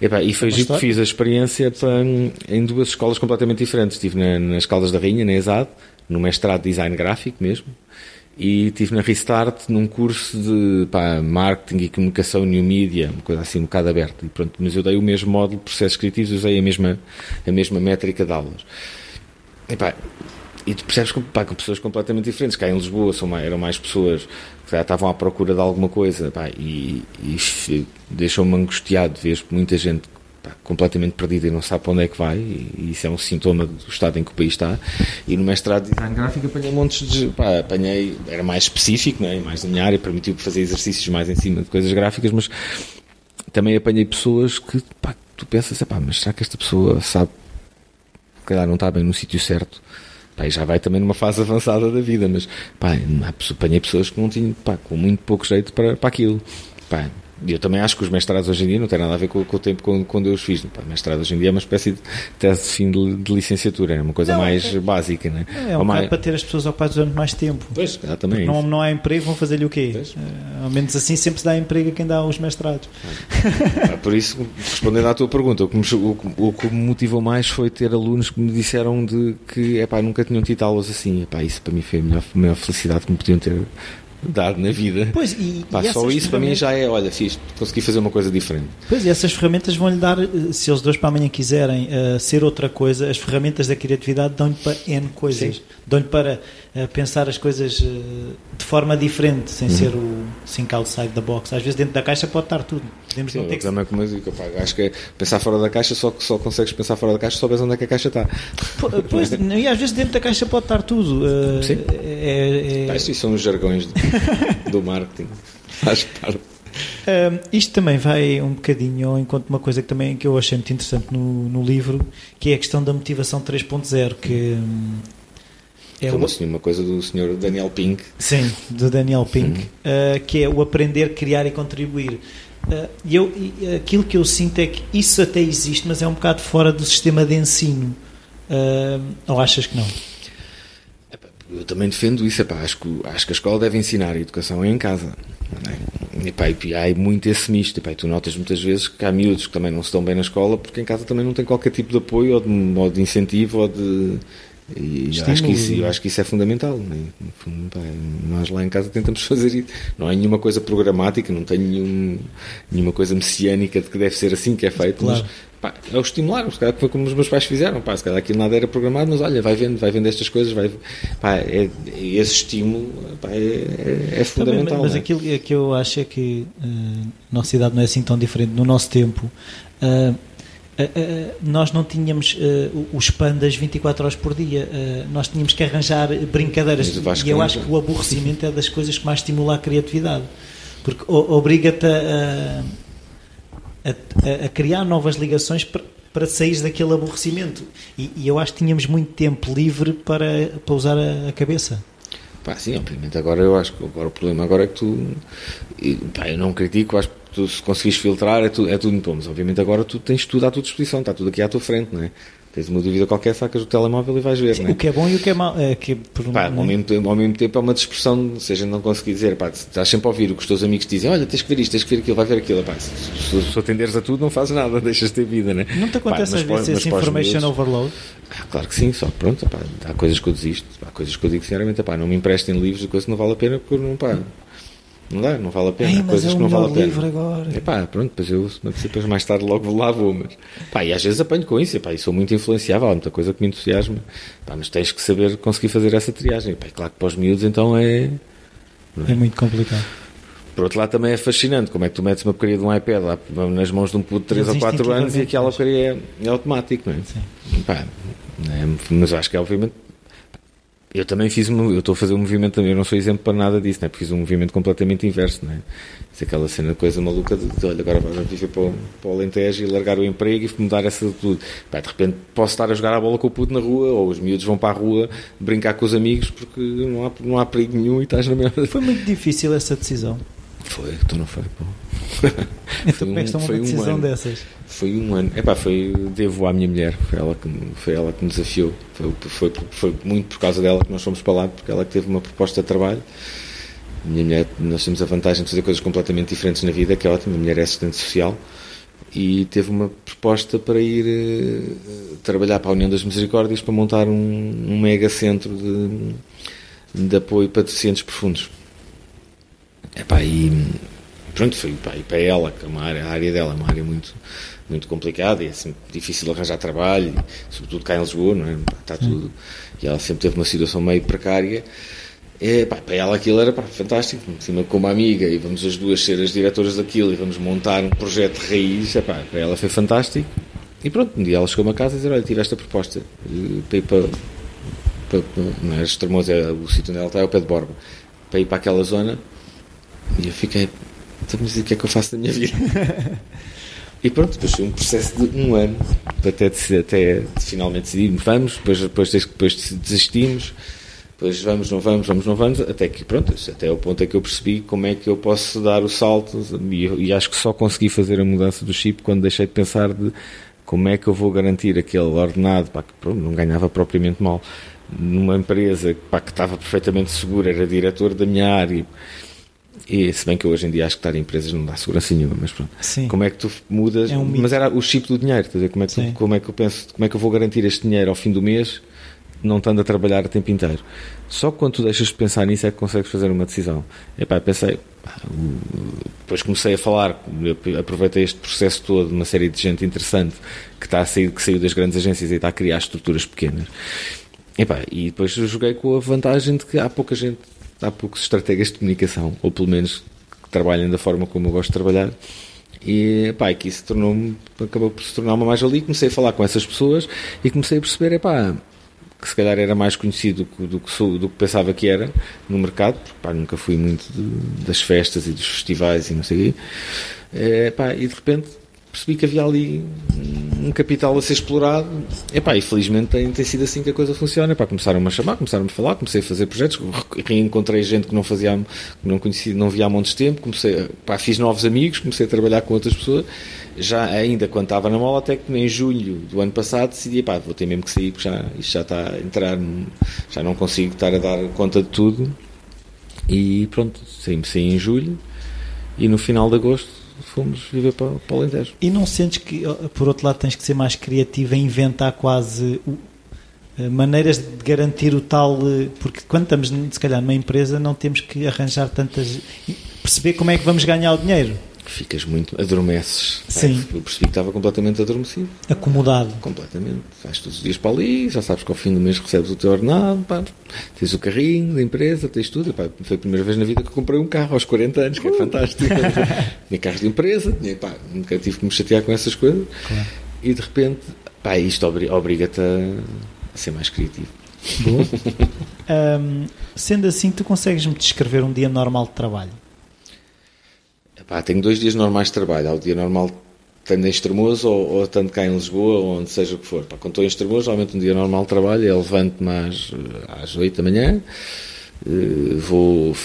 B: E, pá, e foi giro que fiz a experiência para, em duas escolas completamente diferentes. Estive na, nas Caldas da Rainha, na ESAD, no mestrado de design gráfico mesmo, e estive na Restart num curso de pá, marketing e comunicação new media, uma coisa assim um bocado aberta. E pronto, mas eu dei o mesmo módulo de processos criativos, usei a mesma, a mesma métrica de aulas. E, pá, e tu percebes que, pá, com pessoas completamente diferentes. Cá em Lisboa são mais, eram mais pessoas que já estavam à procura de alguma coisa pá, e, e deixou-me angustiado ver muita gente completamente perdida e não sabe para onde é que vai, e, isso é um sintoma do estado em que o país está. E no mestrado de design gráfico apanhei montes de. Pá, apanhei, era mais específico, não é? mais na minha área, permitiu fazer exercícios mais em cima de coisas gráficas, mas também apanhei pessoas que pá, tu pensas, pá, mas será que esta pessoa sabe que calhar não está bem no sítio certo? Pá, já vai também numa fase avançada da vida, mas pá, apanhei pessoas que não tinham, pá, com muito pouco jeito para, para aquilo. Pá, e eu também acho que os mestrados hoje em dia não têm nada a ver com, com o tempo quando, quando eu os fiz. Pá, mestrado hoje em dia é uma espécie de tese de fim de, de licenciatura, é uma coisa não, mais é, básica. Né?
A: É, um mais... para ter as pessoas ocupadas durante mais tempo.
B: Pois, também.
A: Não, não há emprego, vão fazer-lhe o quê? Uh, ao menos assim sempre se dá emprego a quem dá os mestrados.
B: Ah, por isso, respondendo à tua pergunta, o que, me, o, o que me motivou mais foi ter alunos que me disseram de que epá, nunca tinham tido aulas assim. Epá, isso para mim foi a melhor, a melhor felicidade que me podiam ter dar na vida.
A: Pois, e,
B: Pá,
A: e
B: só isso para mim já é, olha, fiz, consegui fazer uma coisa diferente.
A: Pois, e essas ferramentas vão-lhe dar, eh, se eles dois para amanhã quiserem uh, ser outra coisa, as ferramentas da criatividade dão-lhe para N coisas. Dão-lhe para uh, pensar as coisas uh, de forma diferente, sem uhum. ser o think outside the box. Às vezes dentro da caixa pode estar tudo.
B: Podemos Sim, ter que... também como eu digo, pá, acho que é pensar fora da caixa, só que só consegues pensar fora da caixa se souberes onde é que a caixa está.
A: Pois, e às vezes dentro da caixa pode estar tudo.
B: Sim. É, é... Isso são os jargões do, do marketing. Faz parte.
A: Um, isto também vai um bocadinho ao encontro de uma coisa que também que eu achei muito interessante no, no livro, que é a questão da motivação 3.0, que,
B: É Como o... uma coisa do senhor Daniel Pink.
A: Sim, do Daniel Pink, uh, que é o aprender, criar e contribuir. Uh, eu, aquilo que eu sinto é que isso até existe, mas é um bocado fora do sistema de ensino. Uh, ou achas que não?
B: Eu também defendo isso. Epá, acho, que, acho que a escola deve ensinar a educação em casa. É? Epá, e há muito esse misto. Epá, tu notas muitas vezes que há miúdos que também não se dão bem na escola porque em casa também não tem qualquer tipo de apoio ou de, ou de incentivo ou de e eu acho, que isso, eu acho que isso é fundamental. Né? Nós lá em casa tentamos fazer isso. Não é nenhuma coisa programática, não tem nenhum, nenhuma coisa messiânica de que deve ser assim que é feito, claro. mas pá, é o estimular. Se calhar foi como os meus pais fizeram. Pá, se calhar aquilo nada era programado, mas olha, vai vendo, vai vendo estas coisas. Vai, pá, é, esse estímulo pá, é, é, fundamental. Também,
A: mas
B: é?
A: aquilo que eu acho é que a nossa idade não é assim tão diferente. No nosso tempo. Uh, nós não tínhamos os pandas 24 horas por dia, nós tínhamos que arranjar brincadeiras. E eu acho que o aborrecimento é das coisas que mais estimula a criatividade, porque obriga-te a, a, a, criar novas ligações para, para sair daquele aborrecimento. E, e, eu acho que tínhamos muito tempo livre para, para usar a, a cabeça.
B: Pá, sim, obviamente. Agora eu acho que agora o problema agora é que tu. E, pá, eu não critico, acho tu se conseguires filtrar é, tu, é tudo muito bom, mas obviamente agora tu tens tudo à tua disposição, está tudo aqui à tua frente, não é? Tens uma dúvida qualquer, sacas o telemóvel e vais ver, Sim, não é?
A: O que é bom e o que é mau. É que,
B: por, pá, ao, mesmo tempo, ao mesmo tempo é uma dispersão, se a gente não conseguir dizer, pá, estás sempre a ouvir o que os teus amigos dizem, olha, tens que ver isto, tens que ver aquilo, vai ver aquilo, pá, se, se, se atenderes a tudo não fazes nada, deixas de ter vida, não é?
A: Não te acontece pá, às vezes esse information overload?
B: Ah, claro que sim, só pronto, pá, há coisas que eu desisto, há coisas que eu digo sinceramente, pá, não me emprestem livros de coisas que não vale a pena porque não, pá, não dá, não vale a pena. Ei, coisas é que não vale a pena. Livro
A: agora.
B: Epá, pronto, depois eu depois mais tarde logo lá vou, mas pá, e às vezes apanho com isso, epá, e sou muito influenciável, há muita coisa que me entusiasma, pá, mas tens que saber conseguir fazer essa triagem. Epá, claro que para os miúdos então é.
A: É? é muito complicado.
B: Por outro lado, também é fascinante como é que tu metes uma porcaria de um iPad lá nas mãos de um puto de 3 ou 4 anos e aquela porcaria é, é automático, não é? Sim. Pá, é, mas acho que é obviamente eu também fiz, eu estou a fazer um movimento também, eu não sou exemplo para nada disso, né? porque fiz um movimento completamente inverso, né? É aquela cena, coisa maluca de, de olha, agora vais viver para o, para o Alentejo e largar o emprego e mudar essa tudo. Pá, de repente posso estar a jogar a bola com o puto na rua, ou os miúdos vão para a rua brincar com os amigos porque não há, não há perigo nenhum e estás na mesma.
A: Foi muito difícil essa decisão.
B: Foi, tu não foi, pô.
A: Então como é que uma decisão um dessas?
B: Foi um ano. Epá, foi, devo à minha mulher, foi ela que, foi ela que me desafiou. Foi, foi, foi muito por causa dela que nós fomos para lá, porque ela teve uma proposta de trabalho. Minha mulher, nós temos a vantagem de fazer coisas completamente diferentes na vida, que é ótimo. A mulher é assistente social e teve uma proposta para ir uh, trabalhar para a União das Misericórdias para montar um, um mega centro de, de apoio para deficientes profundos. Epá, e pronto, foi e para ela, que é uma área, a área dela é uma área muito, muito complicada e é assim, difícil arranjar trabalho, e, sobretudo cá em Lisboa, não é? Está tudo. E ela sempre teve uma situação meio precária. É, pá, para ela aquilo era pá, fantástico, cima com uma amiga e vamos as duas ser as diretoras daquilo e vamos montar um projeto de raiz, é, pá, para ela foi fantástico. E pronto, um dia ela chegou a casa e disse: Olha, tive esta proposta para ir para, para, para não é, Estremoz é o sítio onde ela está, é o pé de Borba, para ir para aquela zona e eu fiquei, então, mas o que é que eu faço da minha vida? e pronto, depois foi um processo de um ano até, até finalmente decidirmos, vamos, depois, depois, depois desistimos, depois vamos, não vamos, vamos, não vamos, até que pronto, até o ponto é que eu percebi como é que eu posso dar o salto e, e acho que só consegui fazer a mudança do chip quando deixei de pensar de como é que eu vou garantir aquele ordenado, pá, que pronto, não ganhava propriamente mal, numa empresa pá, que estava perfeitamente segura, era diretor da minha área e se bem que hoje em dia acho que estar em empresas não dá segurança nenhuma, mas pronto. Sim. Como é que tu mudas? É um mas era o chip do dinheiro, quer dizer, como é, que tu, como é que eu penso, como é que eu vou garantir este dinheiro ao fim do mês, não estando a trabalhar o tempo inteiro? Só quando tu deixas de pensar nisso é que consegues fazer uma decisão. Epá, pensei, depois comecei a falar, aproveitei este processo todo uma série de gente interessante que está a sair, que saiu das grandes agências e está a criar estruturas pequenas. Epá, e depois joguei com a vantagem de que há pouca gente há poucos estrategas de comunicação, ou pelo menos que trabalhem da forma como eu gosto de trabalhar. E pá, que isso tornou acabou por se tornar uma mais-valia. Comecei a falar com essas pessoas e comecei a perceber, epá, que se calhar era mais conhecido do que, sou, do que pensava que era no mercado, porque pá, nunca fui muito de, das festas e dos festivais e não sei o quê. É, pá, e de repente percebi que havia ali um capital a ser explorado. Epá, e felizmente tem, tem sido assim que a coisa funciona. Epá, começaram-me a chamar, começaram-me a falar, comecei a fazer projetos, reencontrei gente que não fazia, que não conhecia, não via há montes de tempo, comecei, epá, fiz novos amigos, comecei a trabalhar com outras pessoas. Já ainda quando estava na mola, até que em julho do ano passado decidi, epá, vou ter mesmo que sair, porque já, isto já está a entrar, já não consigo estar a dar conta de tudo. E pronto, saí-me saí em julho e no final de agosto fomos viver para, para o Alentejo.
A: E não sentes que, por outro lado, tens que ser mais criativo em inventar quase eh, maneiras de garantir o tal. Eh, porque quando estamos, se calhar, numa empresa, não temos que arranjar tantas. perceber como é que vamos ganhar o dinheiro
B: ficas muito, adormeces.
A: Sim.
B: Eu percebi que estava completamente adormecido.
A: Acomodado.
B: Completamente. Vais todos os dias para ali, já sabes que ao fim do mês recebes o teu ordenado, pá, tens o carrinho da empresa, tens tudo. Pá, foi a primeira vez na vida que eu comprei um carro aos 40 anos, que é uh. fantástico. tinha carros de empresa, tinha, pá, nunca tive que me chatear com essas coisas. Claro. E de repente, pá, isto obriga-te a ser mais criativo.
A: Bom. um, sendo assim, tu consegues-me descrever um dia normal de trabalho?
B: Epá, tenho dois dias normais de trabalho. Há o dia normal tanto em Estremoso ou, ou tanto cá em Lisboa, ou onde seja o que for. Pá, quando estou em Estremoso, geralmente um dia normal de trabalho, eu levanto-me às, às 8 da manhã, uh, vou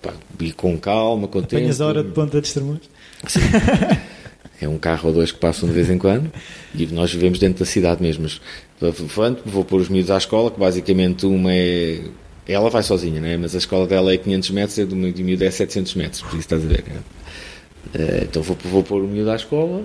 B: pá, ir com calma, com tempo.
A: Apanhas a hora de ponta de Estremoso?
B: Sim. é um carro ou dois que passam de vez em quando e nós vivemos dentro da cidade mesmo. Mas levanto, vou pôr os miúdos à escola, que basicamente uma é ela vai sozinha, né? mas a escola dela é 500 metros e a do miúdo é 700 metros, por isso estás a ver. Né? Uh, então vou, vou pôr o miúdo à escola.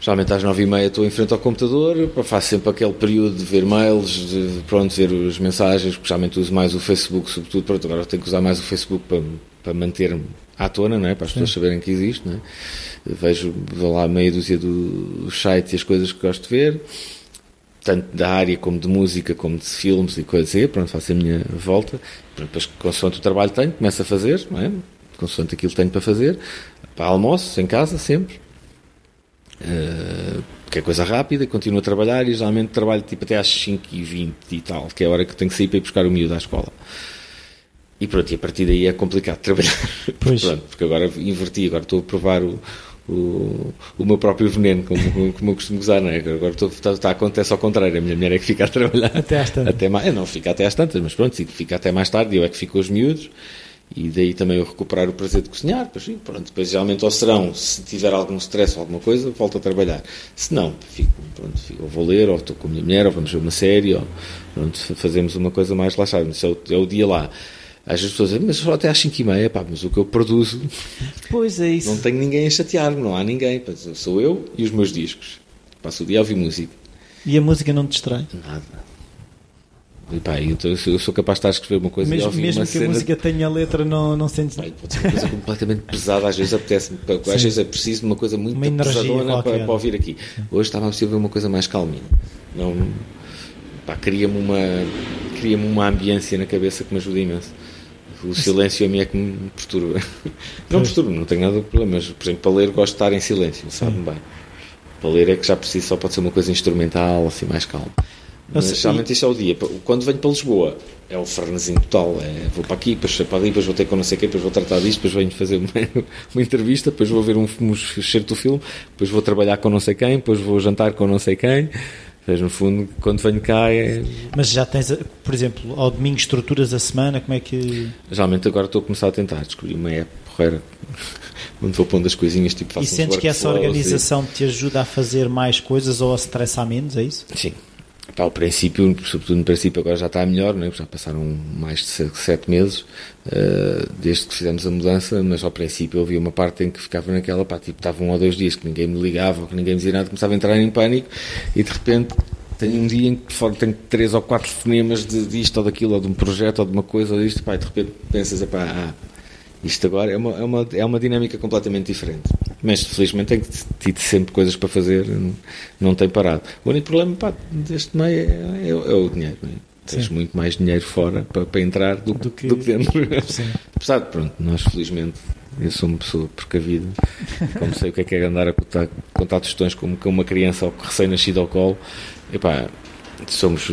B: Geralmente às nove e meia estou em frente ao computador, faço sempre aquele período de ver mails, de pronto, ver as mensagens, porque geralmente uso mais o Facebook, sobretudo, pronto, agora tenho que usar mais o Facebook para, para manter-me à tona, não é? para as Sim. pessoas saberem que existe. Não é? Vejo vou lá meia dúzia dos sites e as coisas que gosto de ver, tanto da área como de música, como de filmes e coisas assim, pronto, faço a minha volta, depois consoante o trabalho tenho, começo a fazer, não é? consoante aquilo que tenho para fazer, para almoço, em casa, sempre. Uh, que é coisa rápida, continuo a trabalhar e geralmente trabalho tipo até às 5h20 e tal, que é a hora que tenho que sair para ir buscar o miúdo à escola. E pronto, e a partir daí é complicado trabalhar. Pois. pronto, porque agora inverti, agora estou a provar o, o, o meu próprio veneno, como, como eu costumo usar, não é? Agora está, está, acontece ao contrário, a minha mulher é que fica a trabalhar.
A: Até às tantas.
B: Até mais, eu não fica até às tantas, mas pronto, fica até mais tarde, eu é que fico com os miúdos e daí também eu recuperar o prazer de cozinhar. Depois, pronto, depois geralmente ao serão, se tiver algum stress ou alguma coisa, volto a trabalhar. Se não, fico, pronto, fico, ou vou ler, ou estou com a minha mulher, ou vamos ver uma série, ou pronto, fazemos uma coisa mais relaxada. Isso é o, é o dia lá. Às vezes pessoas dizem, mas só até às 5 e meia, pá, mas o que eu produzo.
A: Pois é isso.
B: Não tenho ninguém a chatear-me, não há ninguém. Sou eu e os meus discos. Passo o dia a ouvir música.
A: E a música não te distrai?
B: Nada. E pá, eu, tô, eu, sou capaz de estar a escrever uma coisa
A: mesmo,
B: e ouvir
A: mesmo
B: uma
A: que
B: cena...
A: a música tenha letra, não, não sentes.
B: Pá, pode ser uma coisa completamente pesada, às vezes apetece-me, às vezes é preciso uma coisa muito uma pesadona para, para, ouvir aqui. Hoje estava a ver uma coisa mais calminha. Não, pá, cria-me uma, cria uma ambiência na cabeça que me ajuda imenso. O silêncio a mim é que me perturba. Não perturba, não tenho nada de problema, mas, por exemplo, para ler gosto de estar em silêncio, sabe-me bem. Para ler é que já preciso, só pode ser uma coisa instrumental, assim, mais calma. Mas geralmente isso é o dia. Quando venho para Lisboa, é o frenesim total. É, vou para aqui, depois para ali, depois vou ter com não sei o quê, depois vou tratar disto, depois venho fazer uma, uma entrevista, depois vou ver um, um do filme, depois vou trabalhar com não sei quem, depois vou jantar com não sei quem. Mas no fundo, quando venho cá é.
A: Mas já tens, por exemplo, ao domingo estruturas a semana, como é que.
B: Geralmente agora estou a começar a tentar descobrir uma app porreira onde vou pondo as coisinhas tipo
A: E sentes que essa organização e... te ajuda a fazer mais coisas ou a estressar menos, é isso?
B: Sim, Pá, o princípio, sobretudo no princípio, agora já está melhor, né? já passaram mais de sete meses uh, desde que fizemos a mudança, mas ao princípio havia uma parte em que ficava naquela, pá, tipo, estava um ou dois dias que ninguém me ligava, que ninguém me dizia nada, começava a entrar em pânico e de repente tenho um dia em que fora tenho três ou quatro fonemas de, disto ou daquilo, ou de um projeto ou de uma coisa ou disto, pá, e de repente pensas, pá, ah, isto agora é uma, é uma, é uma dinâmica completamente diferente. Mas felizmente tenho tido sempre coisas para fazer, não, não tem parado. O único problema pá, deste meio é, é, é o dinheiro. É? Tens muito mais dinheiro fora para, para entrar do, do, que, do que dentro. Sim. Apesar de, pronto, nós felizmente, eu sou uma pessoa precavida, como sei o que é que é andar a contar, contar tostões como com uma criança recém-nascida ao colo, epá, somos.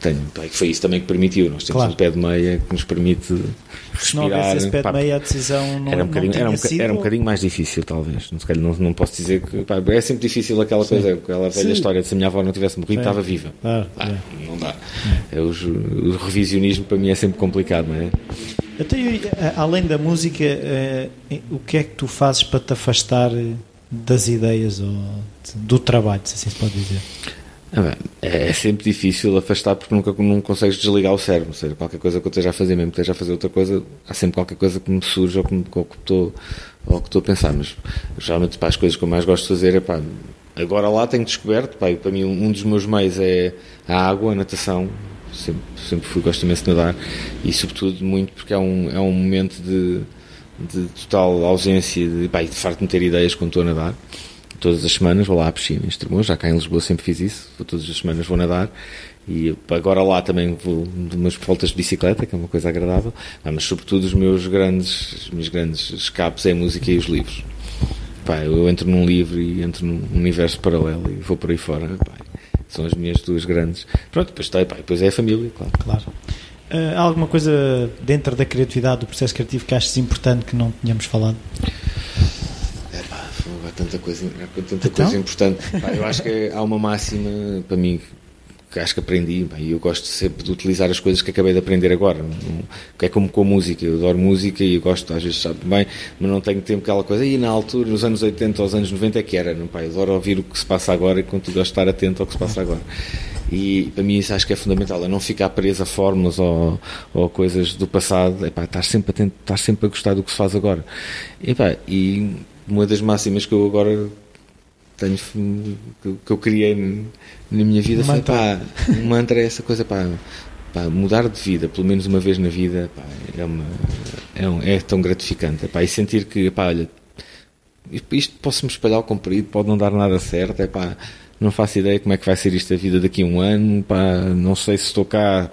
B: Tenho, foi isso também que permitiu. Nós temos claro. um pé de meia que nos permite respirar. Se não houvesse
A: esse pé de meia, a decisão não,
B: era um bocadinho,
A: era
B: um,
A: sido...
B: era um bocadinho mais difícil, talvez. Não, não, posso dizer que. Pá, é sempre difícil aquela Sim. coisa, aquela velha Sim. história de se a minha avó não tivesse morrido, Sim. estava viva.
A: Ah,
B: ah, Não dá. É. o, o revisionismo para mim é sempre complicado, não é?
A: Então, além da música, eh, o que é que tu fazes para te afastar das ideias ou do trabalho, se assim se pode dizer?
B: Ah, é, é sempre difícil afastar porque nunca não consegues desligar o cérebro. Ou seja, qualquer coisa que eu esteja a fazer, mesmo que esteja a fazer outra coisa, há sempre qualquer coisa que me surge ou que, me, ou que, estou, ou que estou a pensar. Mas geralmente pá, as coisas que eu mais gosto de fazer é pá, agora lá tenho descoberto, pá, para mim um dos meus meios é a água, a natação. Sempre, sempre fui, gosto imenso de nadar e sobretudo muito porque é um, é um momento de, de total ausência de, de farto de ter ideias quando estou a nadar todas as semanas vou lá à piscina em Estremoz, já cá em Lisboa sempre fiz isso, vou, todas as semanas vou nadar e agora lá também vou de umas voltas de bicicleta, que é uma coisa agradável, ah, mas sobretudo os meus grandes, os meus grandes escapes é a música e os livros. Pá, eu entro num livro e entro num universo paralelo e vou por aí fora. Pá, são as minhas duas grandes. Pronto, depois, tem, pá, depois é a família, claro.
A: claro. Uh, há alguma coisa dentro da criatividade, do processo criativo que achas importante que não tínhamos falado?
B: Tanta coisa, tanta então? coisa importante. eu acho que há uma máxima para mim que acho que aprendi e eu gosto sempre de utilizar as coisas que acabei de aprender agora. que é como com a música, eu adoro música e eu gosto, às vezes sabe bem, mas não tenho tempo aquela coisa. E na altura, nos anos 80 aos anos 90 é que era, não, pá, eu adoro ouvir o que se passa agora e tu gosto de estar atento ao que se passa agora. E para mim isso acho que é fundamental, é não ficar preso a fórmulas ou, ou coisas do passado, é pá, estar sempre atento, estar sempre a gostar do que se faz agora. E, pá, e uma das máximas que eu agora tenho que eu criei na minha vida um foi pá, um mantra é essa coisa pá, pá, mudar de vida pelo menos uma vez na vida pá, é, uma, é, um, é, tão gratificante pá, e sentir que pá, olha, isto posso me espalhar ao comprido pode não dar nada certo é pá, não faço ideia como é que vai ser isto a vida daqui a um ano pá, não sei se estou cá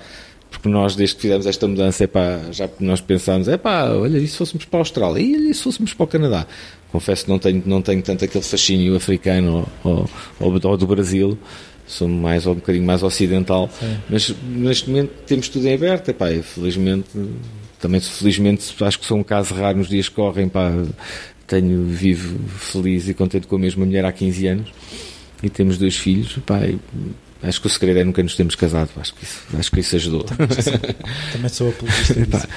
B: porque nós, desde que fizemos esta mudança, epá, já nós pensámos, é pá, olha, e se fôssemos para a Austrália? E se fôssemos para o Canadá? Confesso que não tenho, não tenho tanto aquele fascínio africano ou, ou, ou do Brasil, sou mais um bocadinho mais ocidental, Sim. mas neste momento temos tudo em aberto, epá, felizmente, também felizmente acho que sou um caso raro nos dias que correm, pá, tenho, vivo feliz e contente com a mesma mulher há 15 anos e temos dois filhos, pá, Acho que o segredo é nunca nos termos casado. Acho que isso, acho que isso ajudou.
A: Também sou, apologista disso.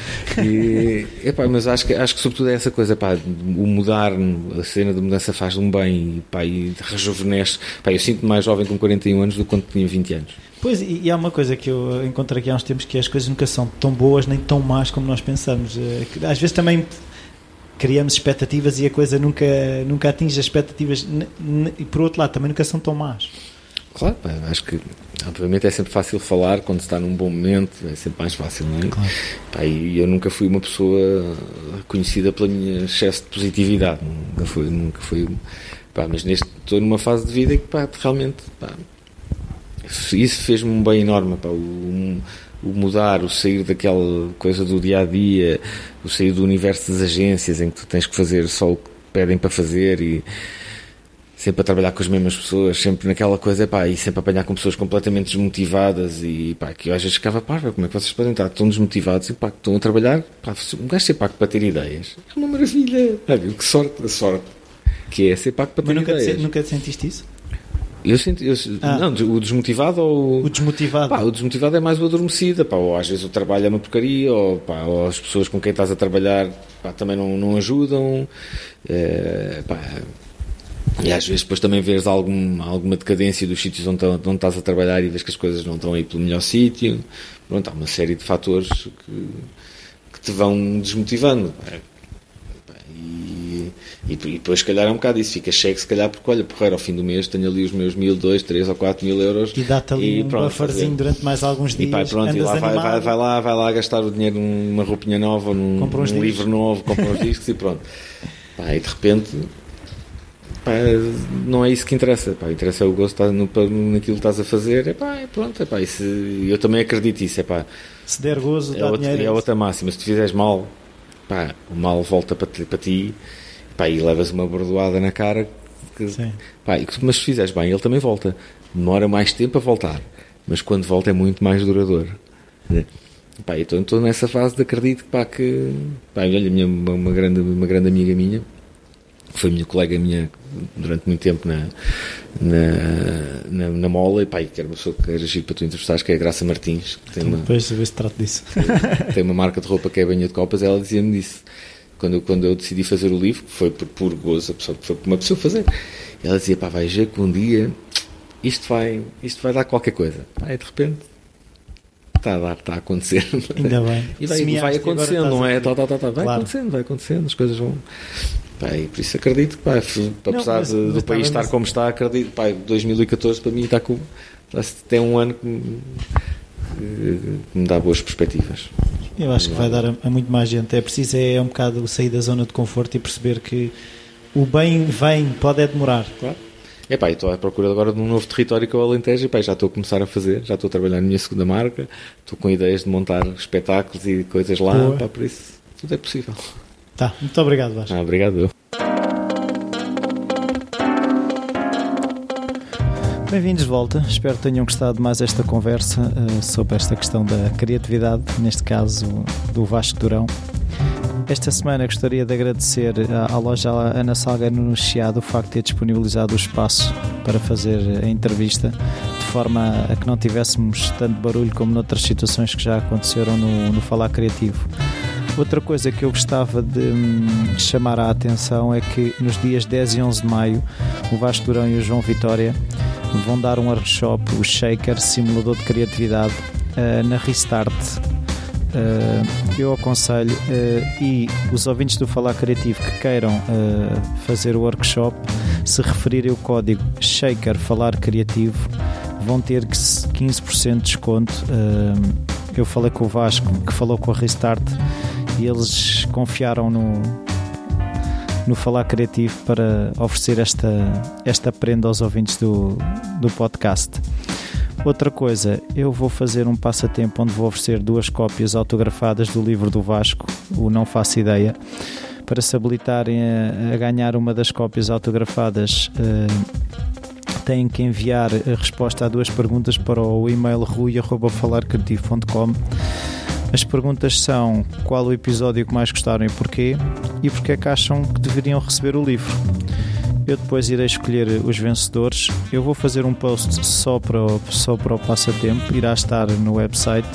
B: e, epá, mas acho que, acho que sobretudo é essa coisa, pá, o mudar, a cena de mudança faz um bem e, pá, e rejuvenesce. Pá, eu sinto-me mais jovem com 41 anos do que quando tinha 20 anos.
A: Pois, e, e há uma coisa que eu encontrei aqui há uns tempos que as coisas nunca são tão boas nem tão más como nós pensamos. Eh, às vezes também criamos expectativas e a coisa nunca, nunca atinge as expectativas e por outro lado também nunca são tão más.
B: Claro, acho que obviamente é sempre fácil falar quando se está num bom momento, é sempre mais fácil, não é? Claro. Pá, e eu nunca fui uma pessoa conhecida pela minha excesso de positividade, nunca fui, nunca fui, pá, mas neste estou numa fase de vida que pá, realmente pá, isso fez-me um bem enorme, pá, o, o mudar, o sair daquela coisa do dia a dia, o sair do universo das agências em que tu tens que fazer só o que pedem para fazer e sempre a trabalhar com as mesmas pessoas, sempre naquela coisa, pá, e sempre a apanhar com pessoas completamente desmotivadas e pá, que eu às vezes ficava, pá, como é que vocês podem estar tão desmotivados e pá, que estão a trabalhar, pá, um gajo ser pago para ter ideias, é uma maravilha, pá, que sorte, a sorte que é ser pago para ter
A: nunca
B: ideias.
A: Te, nunca te sentiste isso?
B: Eu sinto, eu, ah. não, o desmotivado ou
A: o desmotivado.
B: Pá, o desmotivado é mais o adormecido, pá, ou às vezes o trabalho é uma porcaria, ou, pá, ou as pessoas com quem estás a trabalhar pá, também não, não ajudam, é, pá, e às vezes depois também vês algum, alguma decadência dos sítios onde, onde estás a trabalhar e vês que as coisas não estão aí pelo melhor sítio. Pronto, há uma série de fatores que, que te vão desmotivando. E, e, e, depois, se calhar, é um bocado isso. Fica cheque, se calhar, porque olha, porreiro, ao fim do mês tenho ali os meus mil, dois, três ou quatro mil euros.
A: E dá-te ali e, um pronto, bufferzinho durante mais alguns dias.
B: E pá, pronto, e lá vai, vai, vai, lá, vai lá gastar o dinheiro numa roupinha nova, num, num livro novo, compra uns discos e pronto. Pá, e de repente pá, não é isso que interessa. Pá, interessa o gosto no, naquilo que estás a fazer. É pá, é pronto. É pá, isso, eu também acredito nisso. É pá,
A: se der gozo,
B: é,
A: outra,
B: é outra máxima. Se tu fizeres mal, pá, o mal volta para, para ti pá, e levas uma bordoada na cara. Que, pá, mas se fizeres bem, ele também volta. Demora mais tempo a voltar. mas quando volta é muito mais duradouro. Pá, então estou nessa fase de acredito pá, que pá, olha, minha, uma, grande, uma grande amiga minha foi minha colega minha durante muito tempo na, na, na, na Mola, e pá, que era uma pessoa que era agir para tu entrevistares, que é a Graça Martins. Que
A: tem uma, depois ver se trato disso.
B: Tem uma marca de roupa que é a Banha de Copas, ela dizia-me disso. Quando eu, quando eu decidi fazer o livro, que foi por puro gozo, a pessoa, foi uma pessoa fazer, ela dizia, pá, vai ver que um dia isto vai, isto vai dar qualquer coisa. Pá, e de repente está a dar, está a acontecer.
A: Ainda bem.
B: E vai, vai acontecendo, não é? Tá, tá, tá, tá. Vai claro. acontecendo, vai acontecendo, as coisas vão. Pá, e por isso acredito pá, apesar não, mas, do país estar como está, acredito, pá, 2014 para mim está com. Tem um ano que me, que me dá boas perspectivas.
A: Eu acho que vai dar a, a, muito mais gente. É preciso é, um bocado sair da zona de conforto e perceber que o bem vem, pode é demorar.
B: Claro. É pá, estou à procura agora de um novo território que é o Alentejo e pá, já estou a começar a fazer, já estou a trabalhar na minha segunda marca, estou com ideias de montar espetáculos e coisas lá, pá, por isso tudo é possível.
A: Tá, muito obrigado, Vasco.
B: Ah, obrigado.
A: Bem-vindos de volta. Espero que tenham gostado mais esta conversa uh, sobre esta questão da criatividade, neste caso do Vasco Durão. Esta semana gostaria de agradecer à, à loja Ana Salgueiro no Chiado o facto de ter disponibilizado o espaço para fazer a entrevista, de forma a que não tivéssemos tanto barulho como noutras situações que já aconteceram no, no Falar Criativo. Outra coisa que eu gostava de hum, chamar a atenção é que nos dias 10 e 11 de maio o Vasco Durão e o João Vitória vão dar um workshop, o Shaker, simulador de criatividade, uh, na Restart. Uh, eu aconselho uh, e os ouvintes do Falar Criativo que queiram fazer o workshop, se referirem o código Shaker Falar Criativo, vão ter 15% de desconto. eu falei com o Vasco, que falou com a Restart e eles confiaram no, no Falar Criativo para oferecer esta, esta prenda aos ouvintes do, do podcast. Outra coisa, eu vou fazer um passatempo onde vou oferecer duas cópias autografadas do livro do Vasco, o Não Faço Ideia. Para se habilitarem a, a ganhar uma das cópias autografadas, uh, têm que enviar a resposta a duas perguntas para o e-mail rui.falarcreativo.com as perguntas são qual o episódio que mais gostaram e porquê e porque é que acham que deveriam receber o livro. Eu depois irei escolher os vencedores. Eu vou fazer um post só para o, só para o passatempo, irá estar no website.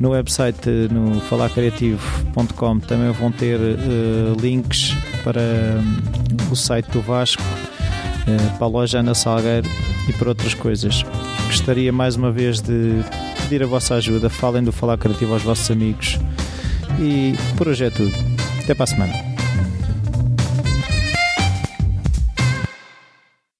A: No website no falarcreativo.com também vão ter uh, links para um, o site do Vasco, uh, para a loja Ana Salgueiro e para outras coisas. Gostaria mais uma vez de pedir a vossa ajuda. Falem do Falar Criativo aos vossos amigos. E por hoje é tudo. Até para a semana.